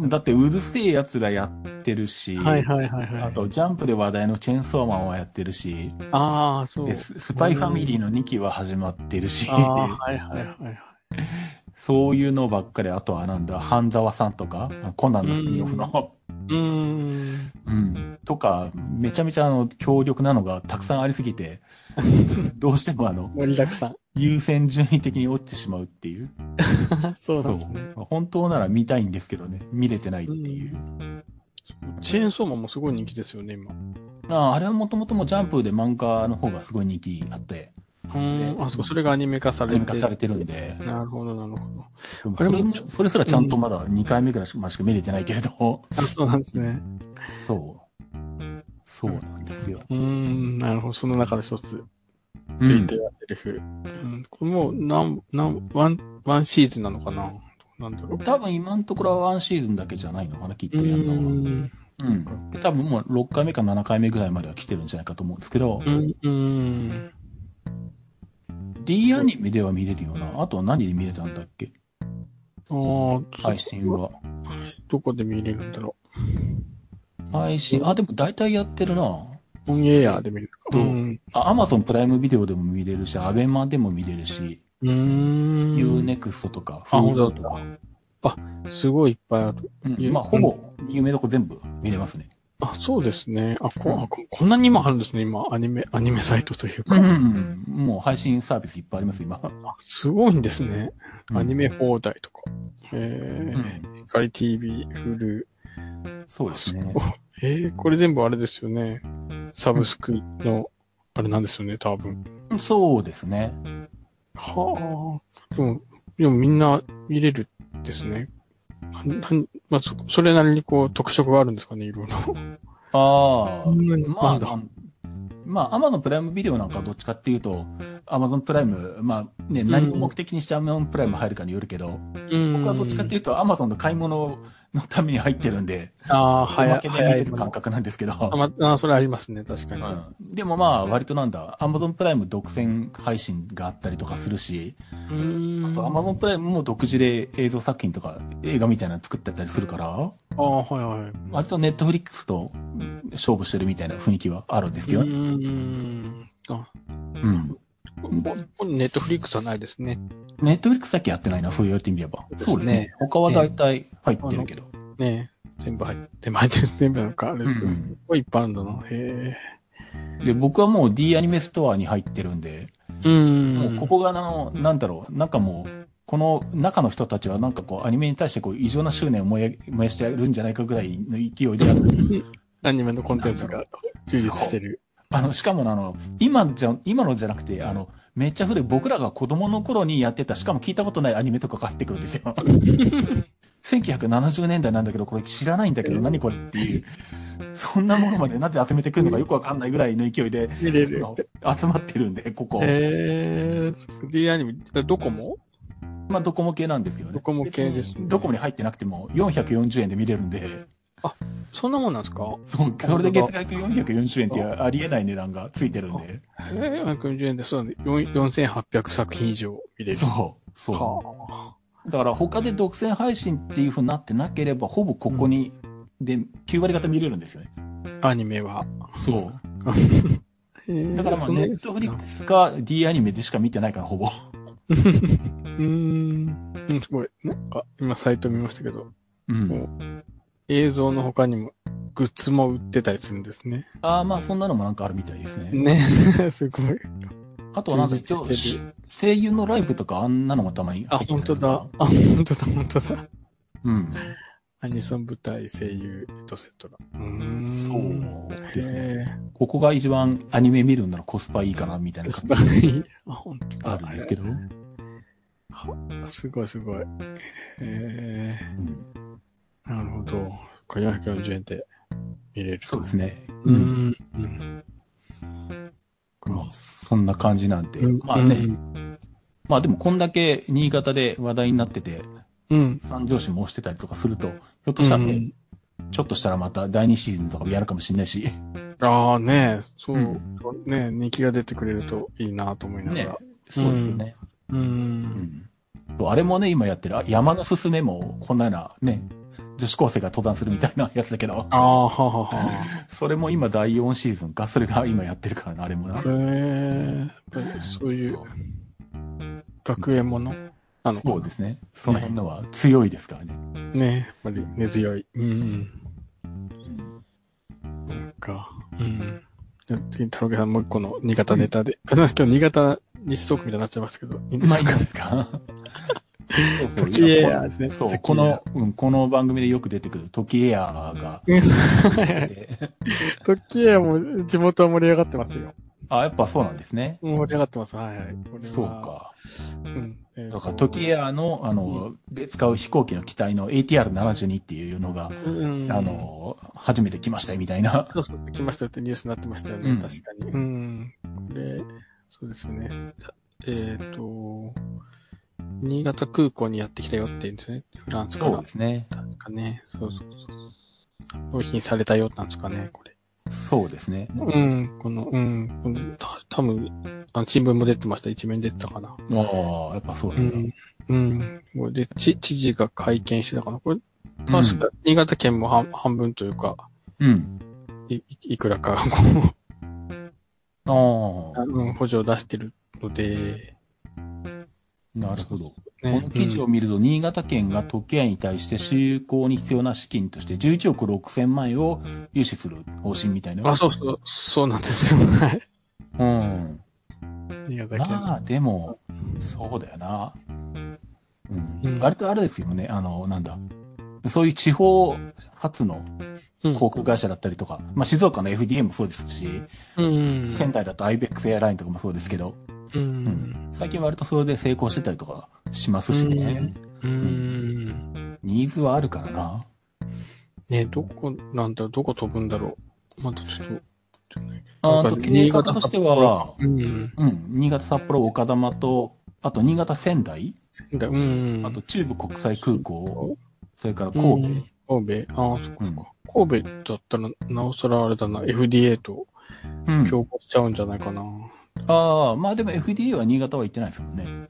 だってうるせえ奴らやってるし、はいはいはいはい。あとジャンプで話題のチェーンソーマンはやってるし、ああ、そう。でススパイファミリーの2期は始まってるし、ああ、はいはいはい。そういうのばっかり、あとはなんだ、半沢さんとか、コナンのスピンオフの、うーん。うん、とか、めちゃめちゃあの、強力なのがたくさんありすぎて、どうしてもあの、盛りだくさん。優先順位的に落ちてしまうっていう。そうなんですね。そう本当なら見たいんですけどね、見れてないっていう。チェーンソーマンもすごい人気ですよね、今。ああれはもともともジャンプで漫画の方がすごい人気あって、うーん。あ、そう、それがアニメ化さアれて。ニメ化されてるんで、なるほど、なるほど。あれももそれすらちゃんとまだ2回目ぐらいしか見れてないけれど、あ、そうなんですね。そう。そうなんですよ。うーん、なるほど。その中の一つ、うんついてるセリフ。うん。これもう、なん、なん、ワン、ワンシーズンなのかな？なんだろう。多分今のところはワンシーズンだけじゃないのかな、きっうとやるのは。うん。で多分もう6回目か7回目ぐらいまでは来てるんじゃないかと思うんですけど、うん、うーん。D アニメでは見れるよな。あとは何で見れたんだっけ？ああ、配信は。どこで見れるんだろ配信、あ、でも大体やってるな。う。オンエアで見れるか。そううん。あ、アマゾンプライムビデオでも見れるし、アベマでも見れるし、うーん。Unext とか、あ Hulu とか。すごいいっぱいある。うん、まあ、ほぼ、有名どこ全部見れますね。あ、そうですね。あ、こあここんなに今あるんですね、今。アニメ、アニメサイトというか。うん。もう配信サービスいっぱいあります、今。あすごいんですね。アニメ。メ放題とか。えー、ヒカリ TV、フル。そうですね。えー、これ全部あれですよね。サブスクの、あれなんですよね、多分。そうですね。はあ。でも、でもみんな見れるですね。なまあ、そ、それなりにこう特色があるんですかね、いろいろ。ああ。まあ、まあ、アマゾンプライムビデオなんかはどっちかっていうと、アマゾンプライム、まあね、何を目的にしてアマゾンプライム入るかによるけど、うん僕はどっちかっていうと、アマゾンの買い物のために入ってるんで、ああ、お早い、まけで見早いれる感覚なんですけど、あ、まあ、それありますね、確かに。うん、でもまあ、割となんだ、アマゾンプライム独占配信があったりとかするし、うーん。あとアマゾンプライムも独自で映像作品とか映画みたいなの作ってたりするから、ああ、はいはい。割とネットフリックスと勝負してるみたいな雰囲気はあるんですけど、うーん。あ、うん。ネットフリックスはないですね。ネットフリックスだけやってないな、そう言われてみれば。そうですね他は大体入ってるけど。ね全部入って、入ってる、全部なんかあれ、うんすごいいっぱいあるんだな。へで、僕はもう D アニメストアに入ってるんで、え。うーん。もうここがあの、なんだろう、なんかもう、この中の人たちはなんかこう、アニメに対してこう、異常な執念を燃や燃やしてやるんじゃないかぐらいの勢いで。アニメのコンテンツが充実してる。あの、しかもあの、今じゃ、今のじゃなくて、あの、めっちゃ古い僕らが子供の頃にやってた、しかも聞いたことないアニメとかが入ってくるんですよ。1970年代なんだけど、これ知らないんだけど、何これっていう。そんなものまでなんで集めてくるのかよくわかんないぐらいの勢いで。集まってるんで、ここ。へえ。D アニメ、どこもまあ、ドコモ系なんですよね。ドコモ系ですねドコモに入ってなくても、440円で見れるんで、そんなもんなんですか？そう、それで月額440円ってありえない値段がついてるんで。へえ、440円で、そうなんで、4 4800作品以上見れる。そう、そはう。だから他で独占配信っていう風になってなければ、ほぼここに、で、9割方見れるんですよね。あ。アニメは。そう。えーだからまあ、ネットフリックスか D アニメでしか見てないから、ほぼ。うーん。うん、すごい。なんか、今サイト見ましたけど、うん。映像の他にもグッズも売ってたりするんですね。ああ、まあ、そんなのもなんかあるみたいですね。ね。すごい。あとはなんか一応声優のライブとかあんなのもたまにあ、本当だ。あ、本当だ、本当だ。うん。アニソン舞台、声優、エトセトラ。うーん。そうですね。へここが一番アニメ見るんならコスパいいかな、みたいなー。感じ。あ、本当だ。あるんですけど。はすごい、すごい。えうんー、なるほど。これ440円で見れる。そうですね。う。ん。うん。まあ、そんな感じなんで。うんまあね、まあでもこんだけ新潟で話題になってて、うん。三条市も押してたりとかすると、ひょっとしたらね、うんちょっとしたらまた第二シーズンとかもやるかもしれないし。ああね、そう、うんね、人気が出てくれるといいなと思いながねら。。そうですよね。う。うんん。あれもね、今やってる、あ山のすすめも、こんなようなね、女子高生が登山するみたいなやつだけど、ああ、ははは。それも今第4シーズンか、それが今やってるからな、あれもな。へえそういう学園もの？なのそうですね。その辺のは強いですからね。ね、やっぱり根強い。うん。なんか、うん。次、太郎さんもう一個の新潟ネタで。あ、でも今日新潟西トークみたいになっちゃいましたけど、いいんでか？まあいいですか。時エアーですねそう、この、うん、この番組でよく出てくる時エアーが時エアも地元は盛り上がってますよ。あ、やっぱそうなんですね。盛り上がってます。はいはい。そう。か。うん。えーだから、時エアーの、あの、で使う飛行機の機体の ATR72 っていうのが、うん。あ、の、初めて来ましたよみたいな。そうそうそう、来ましたってニュースになってましたよね。うん確かに。うん。これ、そうですよね。えっ、と、新潟空港にやってきたよって言うんですね。フランスから。そうですね。確かね。そうそうそう。納品されたよなんですかね、これ。そうですね。うん、この、うん、このた多分あの、新聞も出てました。一面出てたかな。ああ、やっぱそうなんだ。うん。うん。これで、知、知事が会見してたかな。これ、確か、新潟県も半半分というか、うん。い、いいくらか、ああ、うん、補助を出してるので、なるほど。こね。の記事を見ると、新潟県が時計に対して就航に必要な資金として11億6千万円を融資する方針みたいな。あ、そうそう、そうなんですよ。はい。うん。新潟県。まあ、でも、そうだよな。うん。うん割とあれですよね。あの、なんだ。そういう地方発のうん航空会社だったりとか、まあ静岡の FDA もそうですし、うん。仙台だと IBEX エアラインとかもそうですけど、う。うんん。最近割とそれで成功してたりとかしますしね。うん。ニーズはあるからな。ね、どこ、なんだろう、どこ飛ぶんだろう。またちょっと。あと計画としては、うん。うん、新潟、札幌、岡玉と、あと新潟、仙台、だうん。あと中部国際空港、それから神うん神戸。ああ、そっかそっか。神戸だったら、なおさらあれだな、FDA と戸。うん。競合しちゃうんじゃないかな。ああ、まあでも FDA は新潟は行ってないですもんね。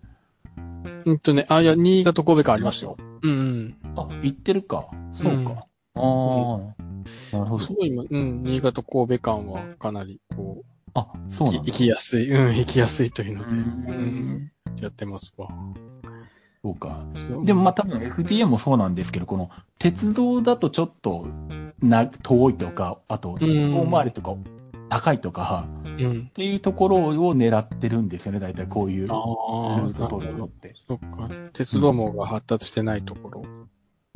うんとね、あ、いや、新潟神戸間ありますよ。うんうん。あ、行ってるか。そうか。うんああ、なるほどす。ごい今、うん、新潟神戸間はかなり、こあ、そうう、な行。きやすい、うん、行きやすいというので、ううんん、やってますわ。そうか。でもまあ多分 FDA もそうなんですけど、この鉄道だとちょっとな、遠いとか、あと、遠回りとか、高いとか、うんっ。ていうところを狙ってるんですよね、大体こういうルああ、ート取るって。そっか。鉄道網が発達してないところ。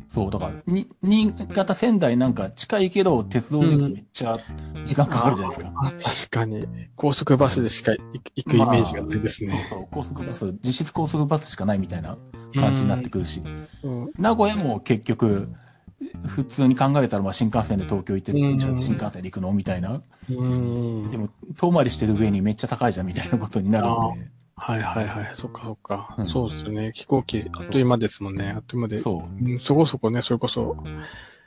そう、だから、に、新潟仙台なんか近いけど、鉄道でめっちゃ時間かかるじゃないですか。あ、確かに。高速バスでしか行くイメージがないですね。そうそう、高速バス、実質高速バスしかないみたいな感じになってくるし、うん。名古屋も結局、普通に考えたらまあ新幹線で東京行って、うんじゃあ新幹線で行くの？みたいな。うん。でも、遠回りしてる上にめっちゃ高いじゃんみたいなことになるので。はいはいはい。そっかそっか。うんそうですよね。飛行機、あっという間ですもんね。あっという間で。そう。うん、そこそこね、それこそ、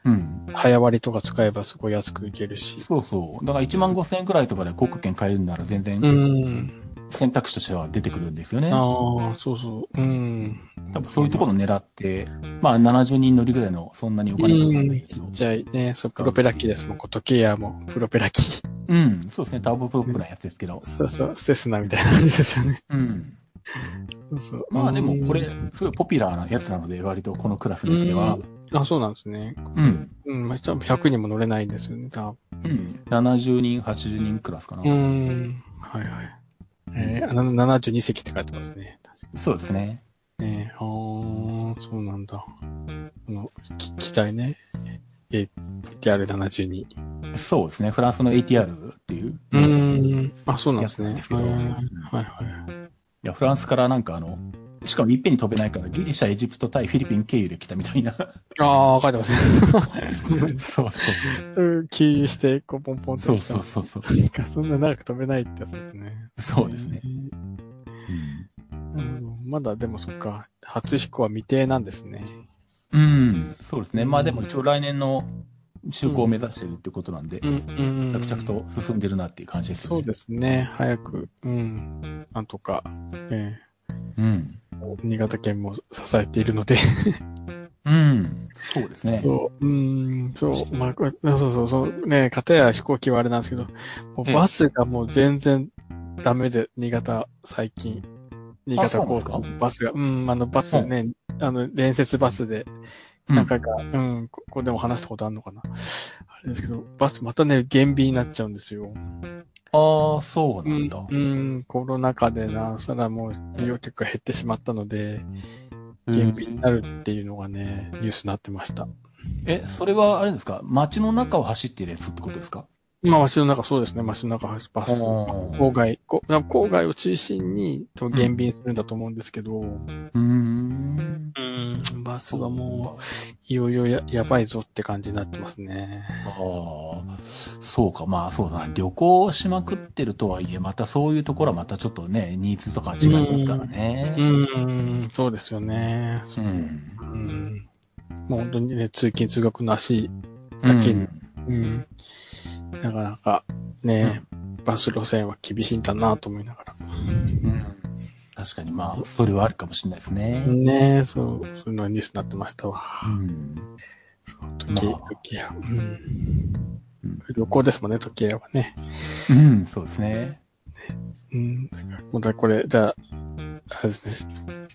うん。早割りとか使えばすごい安く行けるし。そうそう。だから1万5千円くらいとかで航空券買えるなら全然うん。選択肢としては出てくるんですよね。ああ、そうそう。うん。多分そういうところを狙って、まあ70人乗りぐらいのそんなにお金かかんないけど。じゃあね、そう、プロペラ機ですもん。時計屋もプロペラ機。うん、そうですね、ターボプロップなやつですけど。そうそう、セスナみたいな感じですよね。うん。そうそう。まあでもこれうん、すごいポピュラーなやつなので、割とこのクラスにしては。あ、そうなんですね。うん。うん、まあ、多分100人も乗れないんですよね、多分。うん。70人、80人クラスかな。うーん。はいはい。えー、あな72席って書いてますね。そうですね。ねあー、そうなんだ。この、き機体ね。え、ATR72。そうですね。フランスの ATR っていう。うーん。あ、そうなんですね。すけどうんはいうんはい。いや、フランスからなんかあの、しかもいっぺんに飛べないから、ギリシャ、エジプト対フィリピン経由で来たみたいな。あー、書いてますね。そうそうそううん給油して、こう、ポンポンとそう。そうそうそうか、そんな長く飛べないってやつですね。そうですね。うん。うんまだでもそっか、初飛行は未定なんですね。うん。うん。そうですね。まあでも一応来年の就航を目指してるってことなんでう、ん、うん。着々と進んでるなっていう感じですよね。そうですね。早く、うん。なんとか、えうん。ー新潟県も支えているので。うん。そうですね。そう、うん、そう、まあ、そうそうそう、ね、片や飛行機はあれなんですけど、もうバスがもう全然ダメで、新潟、最近。新潟高速バスが、うん、あの、バスね、あの、連接バスで、うん何回か、うん、ここでも話したことあるのかな。あれですけど、バスまたね、減便になっちゃうんですよ。ああ、そううんなんだ。、うん、コロナ禍でな、そらもう利用客が減ってしまったので、うん減便になるっていうのがね、ニュースになってました。え、それはあれですか？街の中を走ってるやつってことですか？まあ、街の中、そうですね、街の中、バス、おー郊外、こ郊外を中心に、と減便するんだと思うんですけど、うーん。うん、バスはもう、いよいよややばいぞって感じになってますね。ああ、そうか、まあそうだな。旅行しまくってるとはいえ、またそういうところはまたちょっとね、ニーズとか違いますからね。うん、そうですよね。うん。うん。もう本当にね、通勤通学の足だけに、うん。なかなかね、バス路線は厳しいんだなと思いながら。うん確かにまあ、それはあるかもしれないですね。ねそう、そういうのがニュースになってましたわ。うん。そう、時計、まあ時計屋。うんうん。旅行ですもんね、時計屋はね。うん、そうですね。うん。もうだこれ、じゃあ、あれですね。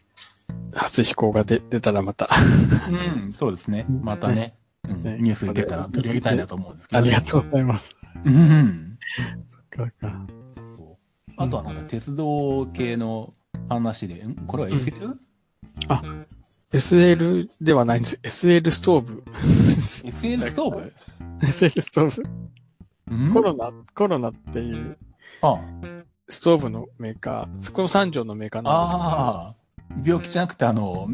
初飛行が出出たらまた、うん、そうですね。またね、うんねニュースに出たら取り上げたいなと思うんですけど。ありがとうございます。うん。そっかか。あとはなんか鉄道系の話で、ん？これは SL?、SL ではないんです。SL ストーブ。SL ストーブ？SL ストーブ。うん？コロナ、コロナっていうあストーブのメーカー、そこの三条のメーカーなんですけど。ああ、病気じゃなくてあの、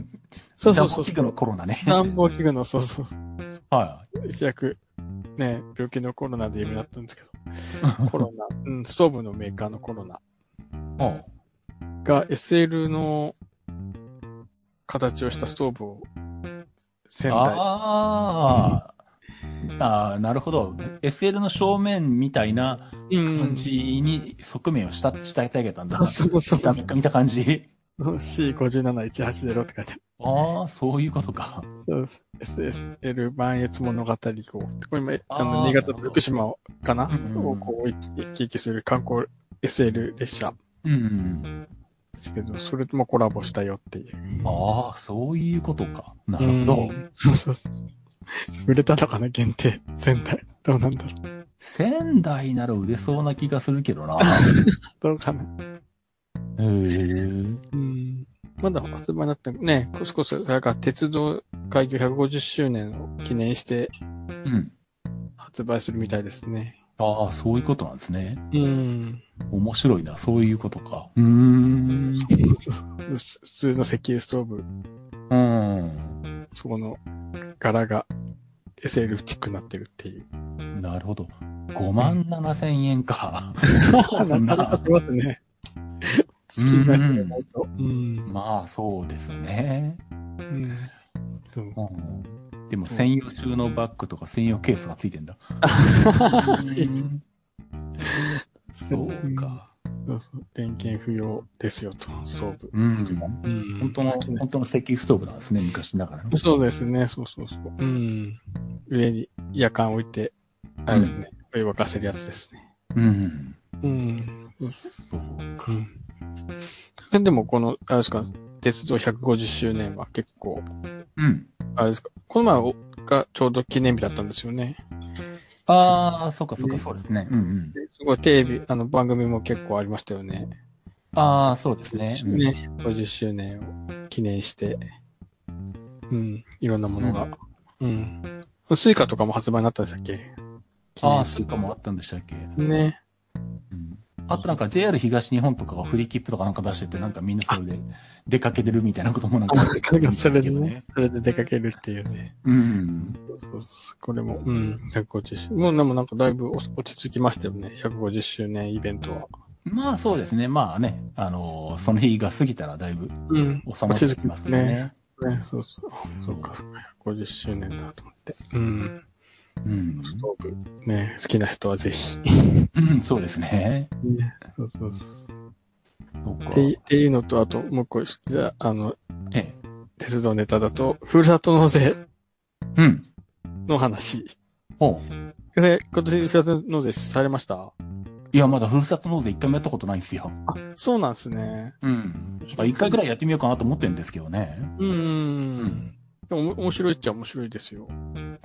そうそうそう暖房器具のコロナね。暖房器具の、そうそうそう。は一躍、ね、病気のコロナで有名だったんですけど、い。コロナ、うん、ストーブのメーカーのコロナ。あが SL の形をしたストーブを仙台、あー。あー、なるほど。SL の正面みたいなうん。感じに側面をした、したいたげたんだ。そうそうそう。見た感じ。そう C57180 って書いてある。ああ、そういうことか。そうです。SSL 万越物語を。これ今、ああの、ー新潟と福島かなうをこう、行き来する観光 SL 列車うん。ですけど、それともコラボしたよっていう。ああ、そういうことか。なるほど。うんそうそうそう。売れたのかな限定。仙台。どうなんだろう。仙台なら売れそうな気がするけどな。どうかな。うん。まだ発売になってね、こそこそ、それから鉄道開業150周年を記念してうん。発売するみたいですね。ああ、そういうことなんですね。うん。面白いな。そういうことか。うーん。普通の石油ストーブ、うん。そこの柄が SL チックになってるっていう。なるほど。5万7千円か。なそんなかなかしますね。好きな人がないと。うん。まあ、そうですね。うんでも、専用収納バッグとか専用ケースがついてんだ。うんそうか。電源不要ですよと、ストーブ。うん。うん。本当の本当の石油ストーブなんですね、昔ながらの。そうですね、そうそうそう。うん。上に夜間置いて、あれですね、お湯沸かせるやつですね。うん。うん。そうか。うん。でもこの、あれですか、鉄道150周年は結構、うん。あれですか、この前がちょうど記念日だったんですよね。ああ、そうかそうかそうですね。うんうん。すごいテレビ、あの番組も結構ありましたよね。ああ、そうですね。うんね、50周年を記念して、うん、いろんなものが。うん。スイカとかも発売になったんでしたっけ？ああ、スイカもあったんでしたっけ？ね。うんあとなんか JR 東日本とかがフリーキップとかなんか出してて、なんかみんなそれで出かけてるみたいなこともなんかあ、聞くんですそれでね。、それで出かけるっていうね。うん。そうこれも、うん、150周もうでもなんかだいぶ落ち着きましたよね。150周年イベントは。まあそうですね。まあね、あのーその日が過ぎたらだいぶうん。収まってきますよね。ね、そうそう。そうか、そうか。50周年だと思って。うん。うん。ストーブ。ね、好きな人はぜひ。うん、そうですね。ね、そうそうそう。っていっていうのと、あと、もう一個、じゃあ、あの、ええ。鉄道ネタだと、ふるさと納税うん。の話。おう先生、今年ふるさと納税されました？いや、まだふるさと納税一回もやったことないんですよ。あ、そうなんですね。うん。まあ一回ぐらいやってみようかなと思ってるんですけどね。うん。んでも、面白いっちゃ面白いですよ。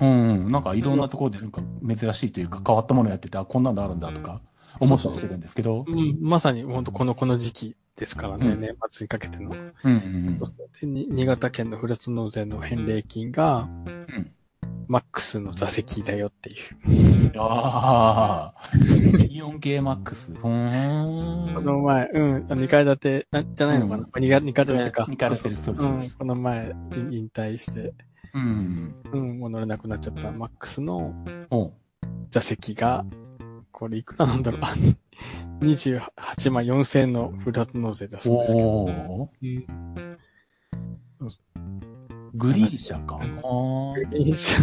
うん。なんかいろんなところでなんか珍しいというか変わったものやってて、あ、こんなのあるんだとか思ったりしてるんですけど。うん、まさに、本当この、この時期ですからね、うん年末にかけての。うんうんでに新潟県のふるさと納税の返礼金が、んマックスの座席だよっていう。うん。ああ。4K マックス。ふこーん。の前、うん、2階建て、なじゃないのかな、うん二階二階建てか。二階建てですそうん、この前、引引退して、うん。うん、もう乗れなくなっちゃったマックスの座席が、これいくらなんだろう。あ28万4千円のフラット納税だそうですけど。おーうんグリーン車か。あーいいじ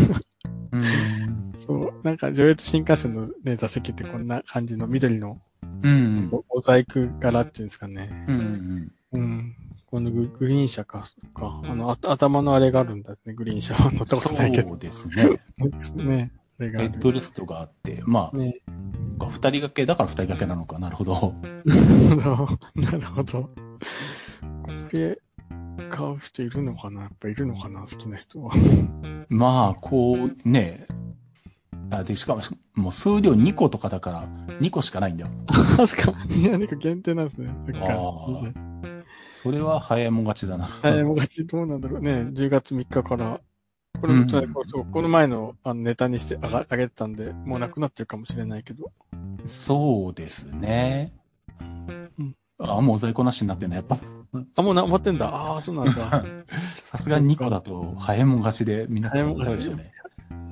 うん。そう、なんか上越新幹線のね、座席ってこんな感じの緑のうん。モザイク柄っていうんですかね。うん。うん。このググリーン車か、か。あの、あ頭のあれがあるんだね、グリーン車は乗ったことないけど。そうですね。ね。あれがある。ヘッドレストがあって、まね。あ、二人掛け、だから二人掛けなのか。なるほど。なるほど。これ、買う人いるのかな？やっぱいるのかな？好きな人は。まあ、こう、ね。あ、で、しかも、もう数量2個とかだから、2個しかないんだよ。確かに、何か限定なんですね。そそれは早いもん勝ちだな。はい、もがちどうなんだろうね。10月3日から。これも、うんこの前のあのネタにしてあが上げてたんで、もうなくなってるかもしれないけど。そうですね。うんあ、もう在庫なしになってんだ、やっぱ。あ、もうな終わってんだ。ああ、そうなんだ。さすがに2個だと、早いもん勝ちでみんな早いもん勝ちそうよね。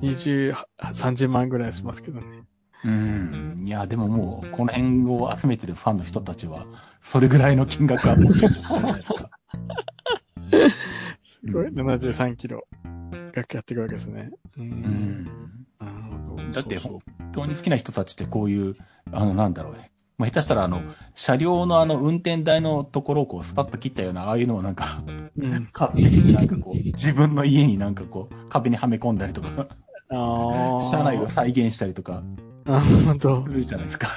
20、30万ぐらいしますけどね。うん。いや、でももう、この辺を集めてるファンの人たちは、それぐらいの金額は持ってるんじゃないですか。すごい、73キロがやっていくわけですね。う。うんん。なるほど。だって、本当に好きな人たちってこういう、あの、なんだろうね。まあ、下手したらあの、車両のあの、運転台のところをこう、スパッと切ったような、ああいうのをなんか、そううん。買ってきて、なんかこう、自分の家になんかこう、壁にはめ込んだりとか、ああ。車内を再現したりとか、なるほどす。るじゃないですか。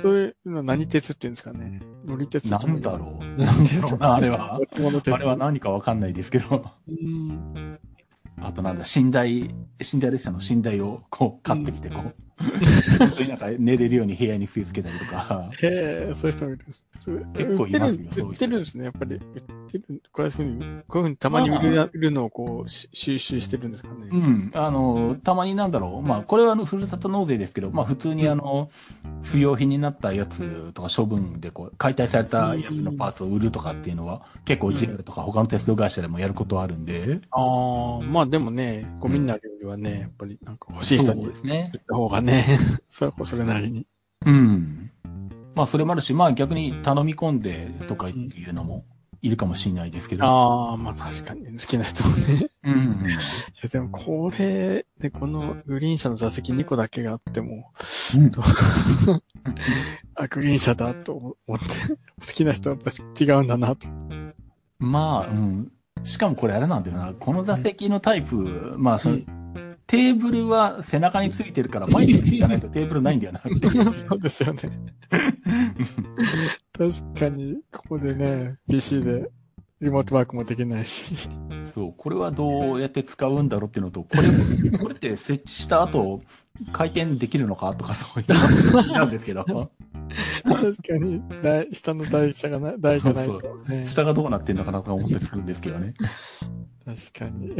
そういうのは何鉄って言うんですかね？乗り鉄なんだろう。うなんだろうな、あれは。あれは何かわかんないですけど。うん。あとなんだ、寝台、寝台列車の寝台をこう買ってきて、こう、なんか寝れるように部屋に据え付けたりとか。へえ、そういう人もいるんです。そう結構いますよそういう人売ってるんですね、やっぱり。売ってる。こういうふうに、こういうふうにたまに見る,、まるのをこう、し収集してるんですかね。うん。あの、たまになんだろう。まあ、これはあの、ふるさと納税ですけど、まあ、普通にあの、不要品になったやつとか処分でこう、解体されたやつのパーツを売るとかっていうのは、結構 JR とか他の鉄道会社でもやることはあるんで。ああ、まあでもね、ゴミになるよりはね、やっぱりなんか欲しい人に売っそうですね。た方がね、それこそれなりに。うん。まあ、それもあるし、まあ逆に頼み込んでとかっていうのもいるかもしれないですけど。ああ、まあ確かに好きな人はね。うんうん。いやでもこれでこのグリーン車の座席2個だけがあっても、うんと あ、グリーン車だと思って、好きな人はやっぱ違うんだなと。まあ、うん。しかもこれあれなんだよな。この座席のタイプ、まあその、うんテーブルは背中についてるから前についかないとテーブルないんだよな。そうですよね。確かに、ここでね、PC でリモートワークもできないし。そう、これはどうやって使うんだろうっていうのと、これ、これって設置した後、回転できるのかとかそういう話なんですけど、確かに、台、下の台車がない、台がないとね。下がどうなってんのかなとか思ったりするんですけどね。確かに。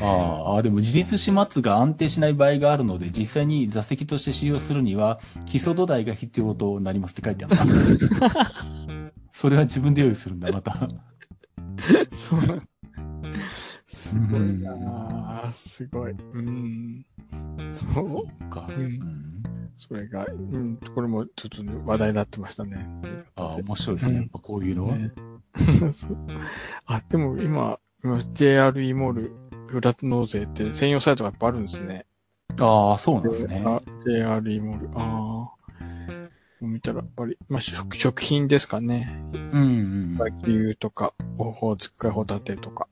ああ、でも自立始末が安定しない場合があるので、実際に座席として使用するには、基礎土台が必要となりますって書いてあった。それは自分で用意するんだ、また。そうなんすごいなぁ。すごい。うん。そう。か。うんうんそれが、うん、これもちょっとね話題になってましたね。ああ、面白いですね。うんやっぱこういうのは。ね あ、でも今、今 JRE モール、フラット納税って専用サイトがやっぱあるんですね。ああ、そうなんですね。あ JRE モール。ああ。見たら、やっぱり、まあ、食、食品ですかね。うんうん。和牛とか、オホーツクホタテとか。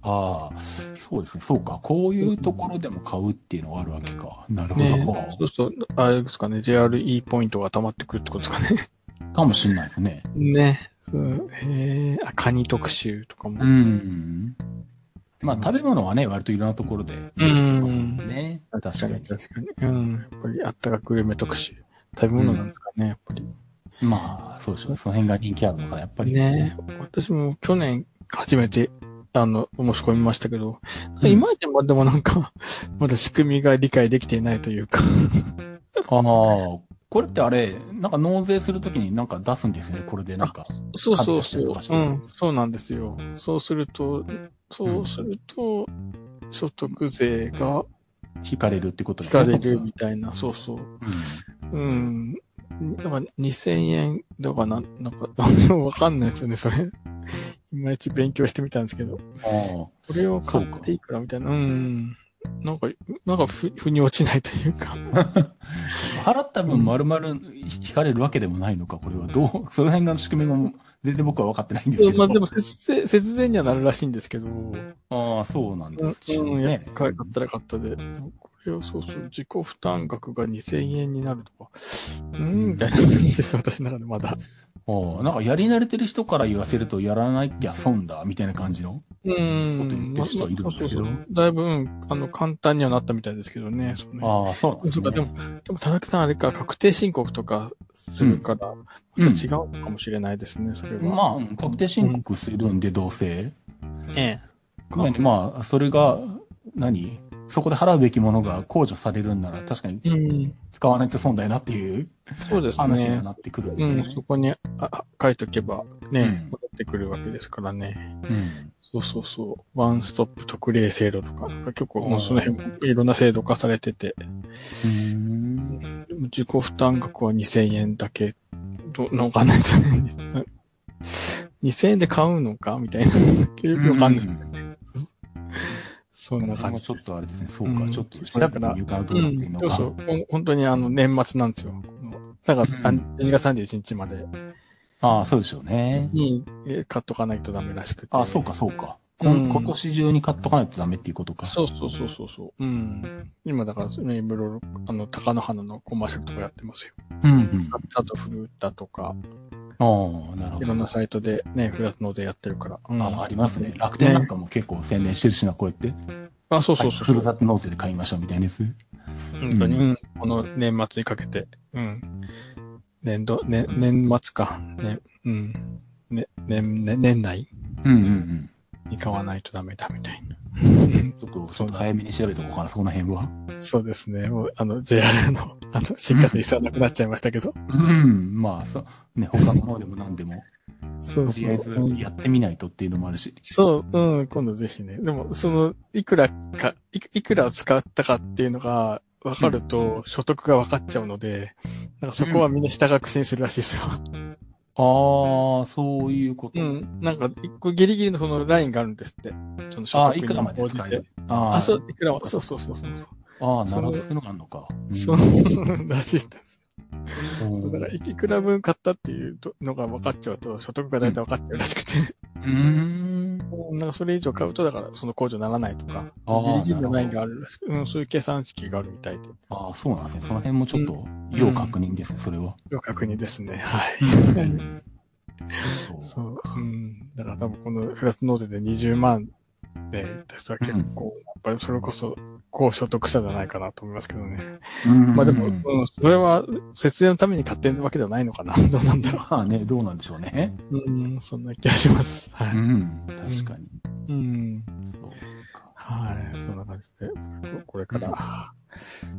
ああ、そうですね。そうか。こういうところでも買うっていうのがあるわけか。なるほど。ねそうすると、あれですかね、JRE ポイントが溜まってくるってことですかね。かもしれないですね。ね。そうへえ、あ、カニ特集とかも。うん。まあ、食べ物はね、割といろんなところで出てきますもんね。確かに。確かに。うん。やっぱりあったかグルメ特集。食べ物なんですかね、やっぱり。まあ、そうでしょうね。その辺が人気あるのかな、やっぱり。ね私も去年初めて、あの、申し込みましたけど、うんいまいちまでもなんか、まだ仕組みが理解できていないというか。ああ、これってあれ、なんか納税するときになんか出すんですよね、これでなんか。そうそうそううん、そうなんですよ。そうすると、そうすると、所得税が引かれるってこと引ですねかれるみたいな、そうそう。うん。だから2000円だからな、なんか、わかんないですよね、それ。いまいち勉強してみたんですけど。うん。あこれを買っていくらみたいな。うん。なんか、なんかふ、腑に落ちないというか。あ。払った分丸々引かれるわけでもないのか、これは。どう、その辺の仕組みも全然僕は分かってないんですけど。まあでも節税、節税にはなるらしいんですけど。ああ、そうなんですようん、やね。買ったら買ったで。これをそうそう、自己負担額が2000円になるとか。うーん、みたいな感じです、私の中でまだ。ああ、なんかやり慣れてる人から言わせるとやらなきゃ損だ、みたいな感じの？うーん。こと言ってる人はいるんですけどまあそうそうだいぶ、うんあの、簡単にはなったみたいですけどね。そのああ、そうなんですそうか、でね。も、でも、田中さんあれか、確定申告とかするから、うんまた違うのかもしれないですね、それは。まあ、うん確定申告するんで、どうせ。ええ。何まあ、それが、何？そこで払うべきものが控除されるんなら、確かにうん。使わないと損だよなっていうそうです話にね。なってくるんうん、ですよね。そこにああ書いとけばね、うん戻ってくるわけですからね。うん。そうそうそう。ワンストップ特例制度とか、結構もうその辺もいろんな制度化されてて、自己負担額は2000円だけ、どう、わかんないですよね。2000円で買うのかみたいな。よくわかんない。そんなな感じ。ちょっとあれですね。そうか、うんちょっと調べてみようか。そうそう。本当にあの、年末なんですよ。だから、うん12月31日までああ、そうでしょうね。にえー買っとかないとダメらしくて。ああ、そうか、そうか。こうんん今年中に買っとかないとダメっていうことか。そうそうそうそうそう。うん。今だからね、いろいろ、あの、高野花のコマーシャルとかやってますよ。うん、うん。サトフルータとか、ああ、なるほど。いろんなサイトでね、フラットノーでやってるから。うんあありますね。楽天なんかも結構宣伝してるしな、こうやって。あ、そうそうそうふるさと納税で買いましょうみたいなやつ。本当に、うん。この年末にかけて、うん。年度、ね、年末か。ね、うん。ね、年、ね、年内うんうんうん。に買わないとダメだみたいな。ちょっと、ちょっと早めに調べておこうかな、その辺は。そうですね。もう、あの、JR の、あの、新幹線一切なくなっちゃいましたけど。うん、まあ、そう、ね、他のものでも何でも、そうそう。とりあえずうんやってみないとっていうのもあるし。そう、うん、今度ぜひね。でも、その、いくらか、いいくら使ったかっていうのが分かると、所得が分かっちゃうので、なんかそこはみんな下確信するらしいですよ。ああ、そういうこと。うん。なんか、一個ギリギリのそのラインがあるんですって。その所ああ、得にいくらまで使える？ああ、あ、そう、いくらも、そうそうそうそう。ああ、なるほど。そういうのがあるのか。うんそう、らしいです。そう、だから、いくら分買ったっていうのが分かっちゃうと、所得が大体分かっちゃうらしくて。うーん。なんかそれ以上買うと、だからその控除ならないとか、ああギリギリのラインがあるらしく、うん、そういう計算式があるみたいで、ああ、そうなんですね。その辺もちょっと、要確認ですね、それは。要確認ですね。はい。そうそう。うん。だから多分このフランス納税で20万で、私は結構、やっぱりそれこそ高所得者じゃないかなと思いますけどね。うんまあでも、うん、それは節税のために買ってるわけではないのかな。どうなんだろまあね、どうなんでしょうね。う。うん、そんな気がします。はい。うん、確かに。うん。そうかはい。そんな感じで、ここれから、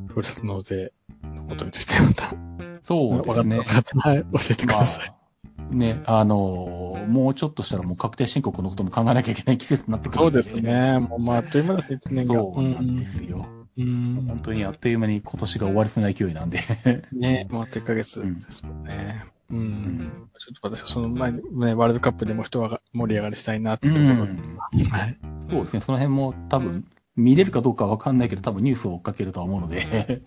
フランス納税のことについてまた、そうですねはい。教えてください。まあね、あのーもうちょっとしたらもう確定申告のことも考えなきゃいけない季節になってくるんそうです。ね。もう、まあ、あっという間ですね、一年が。そうなんですよ。うん。本当にあっという間に今年が終わりそうな勢いなんで。ね、もうあと1ヶ月ですもんね。うん。んちょっと私はその前に、ね、ワールドカップでも人が盛り上がりしたいなってところん。はい。そうですね。その辺も多分、見れるかどうかわかんないけど、多分ニュースを追っかけるとは思うので。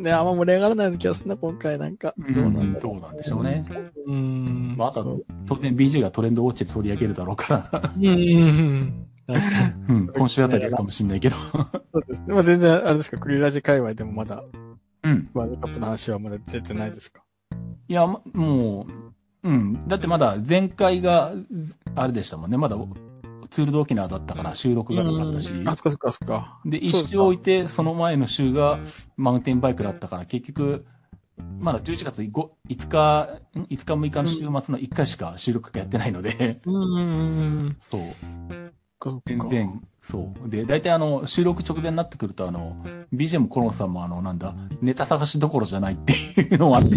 ね、あんま盛り上がらない気がするな、今回なんか。どうなんだろどうなんでしょうね。う。うん。まあ、あと当然 BG がトレンドウォッチで取り上げるだろうから。うん。確かに。うん、今週あたりやるかもしんないけど。そうですね。まあ全然、あれですか、クリラジ界隈でもまだ、うん。ワールドカップの話はまだ出てないですか？いや、まもう、うん。だってまだ前回が、あれでしたもんね。まだツールド沖縄だったから収録がなかったし。あ、そっかそっかそっか。で、一周置いて、その前の週がマウンテンバイクだったから、結局、まだ11月 5, 5日、ん？5日6日の週末の1回しか収録がやってないので、うん。そう。全然、そう。で、大体あの、収録直前になってくると、あの、BGM コロンさんもあの、なんだ、ネタ探しどころじゃないっていうのもあって、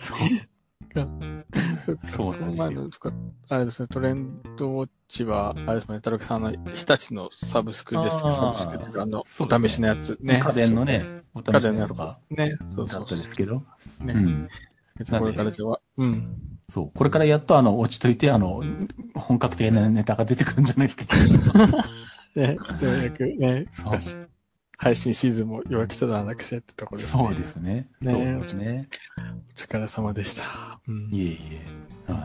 そう。そうなんですよ。あれですね、トレンドウォッチは、あれですね、タロケさんの日立のサブスクですサブスクあの、お試しのやつね。家電のね、お試し家電のやつとか、ね、そうだっそうそたですけど、う。ね。うこれからじゃあ、うん。そう。これからやっとあの、落ち着いて、あの、本格的なネタが出てくるんじゃないですか。ね、ようやくね、そう配信シーズンもようやく一段落してってところですね。そうですね。ねそうですね。お疲れ様でした。うん。いえいえ。はい。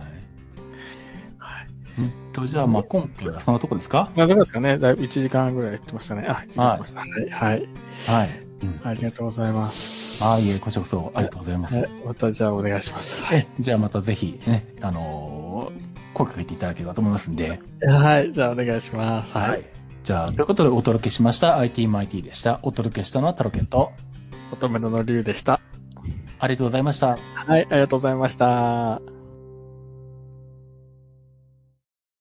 はい。うんと、じゃあ、まあ、今回はそんなとこですか？まあ、どうですかねだいぶ1時間ぐらいやってましたね。あ、1時間やってました。はい。はい。はい。うんありがとうございます。ああ、いえ、こちらこそありがとうございます。はい。またじゃあお願いします。はい。えじゃあまたぜひね、あのー声かけていただければと思いますんで。はい。じゃあお願いします。はい。。じゃあ、ということでお届けしました IT マイティでした。お届けしたのはタロケット。乙女ののりゅうでした。ありがとうございました。はい。ありがとうございました。